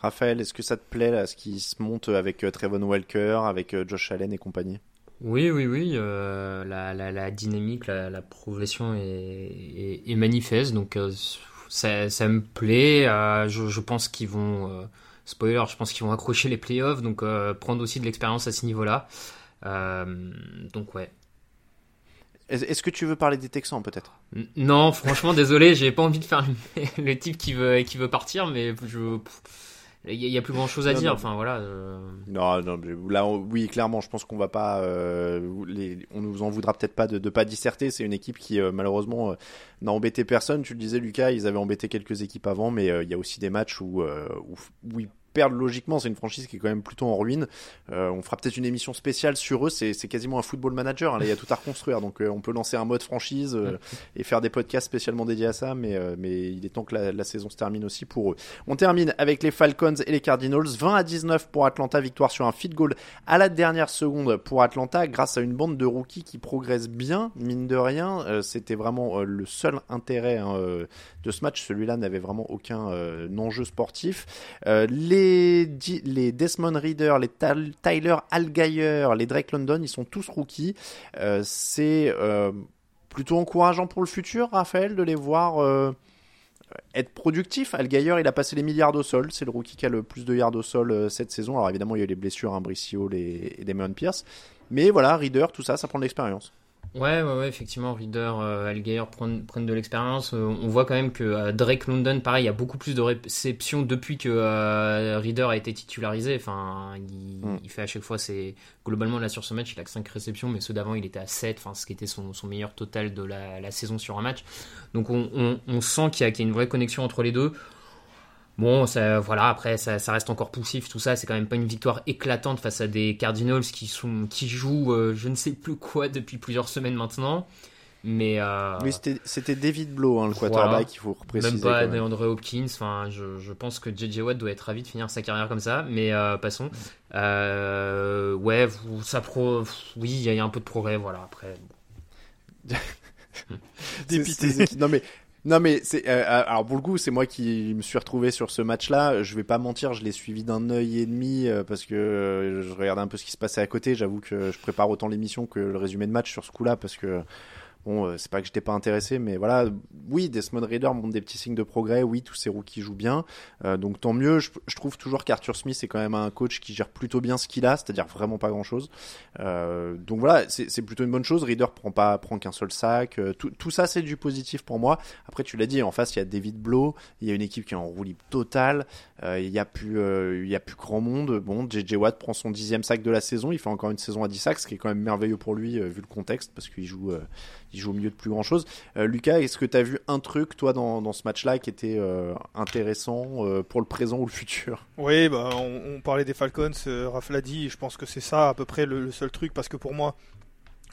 Raphaël, est-ce que ça te plaît là, ce qui se monte avec Trevon Walker, avec Josh Allen et compagnie? Oui, oui, oui. la, dynamique, la, progression est, manifeste. Donc, ça, ça, me plaît. Je, je, pense qu'ils vont spoiler, je pense qu'ils vont accrocher les playoffs, donc euh, prendre aussi de l'expérience à ce niveau-là. Euh, donc ouais. Est-ce que tu veux parler des Texans peut-être? Non, franchement, désolé, j'ai pas envie de faire le, type qui veut qui veut partir, mais je il y, a plus grand chose à dire. Enfin voilà. Euh. Non, non, là, oui, clairement, je pense qu'on va pas. les, on nous en voudra peut-être pas de, de pas disserter. C'est une équipe qui malheureusement n'a embêté personne. Tu le disais, Lucas, ils avaient embêté quelques équipes avant, mais il y a aussi des matchs où, où, où ils perdre logiquement. C'est une franchise qui est quand même plutôt en ruine. Euh, on fera peut-être une émission spéciale sur eux. C'est quasiment un football manager. Hein. il y a tout à reconstruire. Donc euh, on peut lancer un mode franchise euh, et faire des podcasts spécialement dédiés à ça. Mais, mais il est temps que la, saison se termine aussi pour eux. On termine avec les Falcons et les Cardinals. 20 à 19 pour Atlanta. Victoire sur un feed goal à la dernière seconde pour Atlanta grâce à une bande de rookies qui progresse bien, mine de rien. C'était vraiment le seul intérêt hein, de ce match. Celui-là n'avait vraiment aucun enjeu sportif. les les, Desmond Reader, les Tyler Algier, les Drake London, ils sont tous rookies. Euh, c'est euh, plutôt encourageant pour le futur, Raphaël, de les voir euh, être productifs. Algier, il a passé les milliards au sol. C'est le rookie qui a le plus de yards au sol cette saison. Alors évidemment, il y a eu les blessures, hein, Bricio et Damon Pierce. Mais voilà, Reader, tout ça, ça prend de l'expérience. Ouais, ouais, ouais, effectivement, Reader, euh, Algeir prennent, prennent de l'expérience. Euh, on voit quand même que euh, Drake London, pareil, il y a beaucoup plus de réceptions depuis que euh, Reader a été titularisé. Enfin, il, mm. il, fait à chaque fois, c'est globalement là sur ce match, il a que 5 réceptions, mais ceux d'avant, il était à 7, enfin, ce qui était son, son meilleur total de la, la, saison sur un match. Donc on, on, on sent qu'il y, y, a une vraie connexion entre les deux. Bon, ça, voilà, après, ça, ça, reste encore poussif, tout ça. C'est quand même pas une victoire éclatante face à des Cardinals qui, sont, qui jouent euh, je ne sais plus quoi depuis plusieurs semaines maintenant. Mais. Euh, oui, c'était David Blow, hein, le quarterback, il faut préciser. Même pas DeAndre Hopkins. Enfin, je, je, pense que JJ Watt doit être ravi de finir sa carrière comme ça. Mais euh, passons. Euh, ouais, ça pro. Oui, il y, a un peu de progrès, voilà. Après. Dépité. Non, mais non mais c'est euh, euh, alors pour le coup c'est moi qui me suis retrouvé sur ce match-là. Je vais pas mentir, je l'ai suivi d'un œil et demi euh, parce que je regardais un peu ce qui se passait à côté. J'avoue que je prépare autant l'émission que le résumé de match sur ce coup-là parce que Bon, euh, c'est pas que j'étais pas intéressé, mais voilà, oui, Desmond Reader montre des petits signes de progrès, oui, tous ces rookies jouent bien, euh, donc tant mieux. Je, trouve toujours qu'Arthur Smith est quand même un coach qui gère plutôt bien ce qu'il a, c'est-à-dire vraiment pas grand-chose. Euh, donc voilà, c'est plutôt une bonne chose. Reader prend pas prend qu'un seul sac, tout, tout, ça c'est du positif pour moi. Après, tu l'as dit, en face il y a David Blow, il y a une équipe qui est en roue libre totale, il y a plus y a plus grand monde. Bon, JJ Watt prend son dixième sac de la saison, il fait encore une saison à 10 sacs, ce qui est quand même merveilleux pour lui vu le contexte parce qu'il joue joue au milieu de plus grand chose. Euh, Lucas, est-ce que tu as vu un truc, toi, dans, dans ce match-là qui était euh, intéressant euh, pour le présent ou le futur? Oui, bah, on, parlait des Falcons, Raph l'a dit, je pense que c'est ça à peu près le, seul truc, parce que pour moi,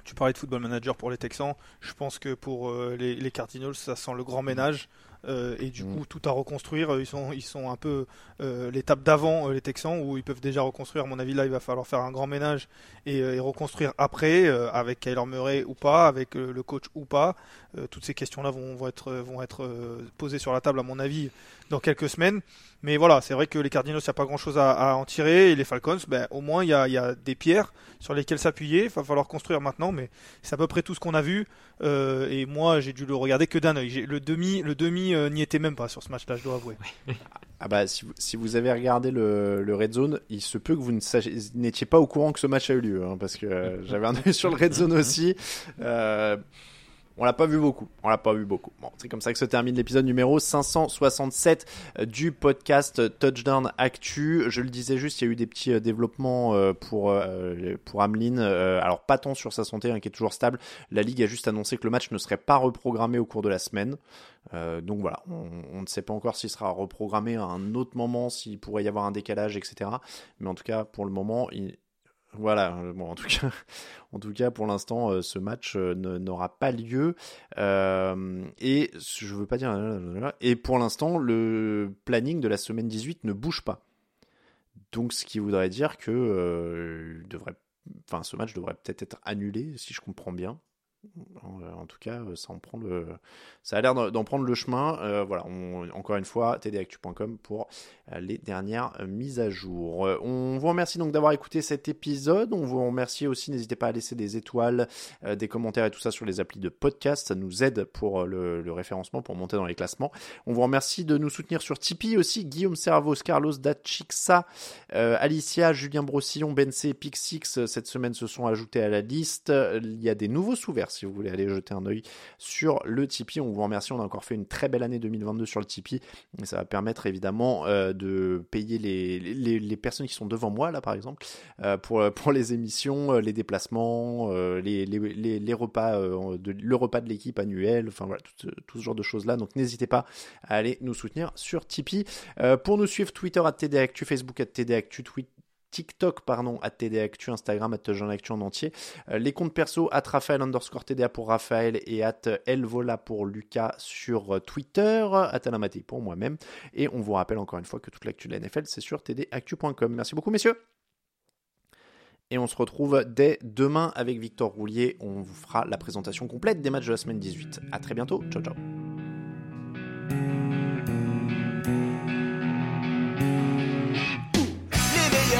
tu parlais de football manager pour les Texans, je pense que pour les, Cardinals, ça sent le grand ménage. Euh, et du mm. coup tout à reconstruire. Ils sont, ils sont un peu euh, l'étape d'avant euh, les Texans où ils peuvent déjà reconstruire. À mon avis là il va falloir faire un grand ménage et, reconstruire après avec Kyler Murray ou pas, avec le coach ou pas. Toutes ces questions là vont, vont être, vont être posées sur la table à mon avis dans quelques semaines. Mais voilà, c'est vrai que les Cardinals, il n'y a pas grand-chose à, en tirer. Et les Falcons, ben, au moins, il y a, des pierres sur lesquelles s'appuyer. Il va falloir construire maintenant, mais c'est à peu près tout ce qu'on a vu. Euh, et moi, j'ai dû le regarder que d'un œil. Le demi, le demi euh, n'y était même pas sur ce match-là, je dois avouer. Ah bah, si, vous, si vous avez regardé le, Red Zone, il se peut que vous n'étiez pas au courant que ce match a eu lieu, hein, parce que euh, j'avais un œil sur le Red Zone aussi. On l'a pas vu beaucoup. On l'a pas vu beaucoup. Bon, c'est comme ça que se termine l'épisode numéro 567 euh, du podcast Touchdown Actu. Je le disais juste, il y a eu des petits euh, développements euh, pour pour. Alors pas tant sur sa santé, hein, qui est toujours stable. La ligue a juste annoncé que le match ne serait pas reprogrammé au cours de la semaine. donc voilà, on, on, ne sait pas encore s'il sera reprogrammé à un autre moment, s'il pourrait y avoir un décalage, etc. Mais en tout cas, pour le moment, il, voilà, euh, bon, en tout cas, en tout cas pour l'instant, euh, ce match euh, n'aura pas lieu. et je veux pas dire. Et pour l'instant, le planning de la semaine 18 ne bouge pas. Donc, ce qui voudrait dire que devrait, enfin, ce match devrait peut-être être annulé, si je comprends bien. En, tout cas, le, ça a l'air d'en prendre le chemin. Euh, voilà, encore une fois, tdactu.com pour euh, les dernières euh, mises à jour. On vous remercie donc d'avoir écouté cet épisode. On vous remercie aussi, n'hésitez pas à laisser des étoiles, des commentaires et tout ça sur les applis de podcast. Ça nous aide pour le, référencement, pour monter dans les classements. On vous remercie de nous soutenir sur Tipeee aussi. Guillaume Servos, Carlos Dachixa, Alicia, Julien Brossillon, Bensé, Pixix, cette semaine se sont ajoutés à la liste. Il y a des nouveaux sous si vous voulez aller jeter un oeil sur le Tipeee. On vous remercie, on a encore fait une très belle année 2022 sur le Tipeee. Ça va permettre évidemment euh, de payer les, les, personnes qui sont devant moi, là par exemple, euh, pour, pour les émissions, euh, les déplacements, les, les, repas, de, le repas de l'équipe annuel, enfin voilà, tout, ce genre de choses-là. Donc n'hésitez pas à aller nous soutenir sur Tipeee. pour nous suivre, Twitter à TDActu, Facebook à TDActu, Twitter TikTok, pardon, à TDActu, Instagram, à Jean Actu en entier. Euh, les comptes perso, at Raphaël underscore TDA pour Raphaël et at Elvola pour Lucas sur Twitter, at Alamati pour moi-même. Et on vous rappelle encore une fois que toute l'actu de la NFL, c'est sur tdactu.com. Merci beaucoup, messieurs. Et on se retrouve dès demain avec Victor Roulier. On vous fera la présentation complète des matchs de la semaine 18. À très bientôt. Ciao, ciao.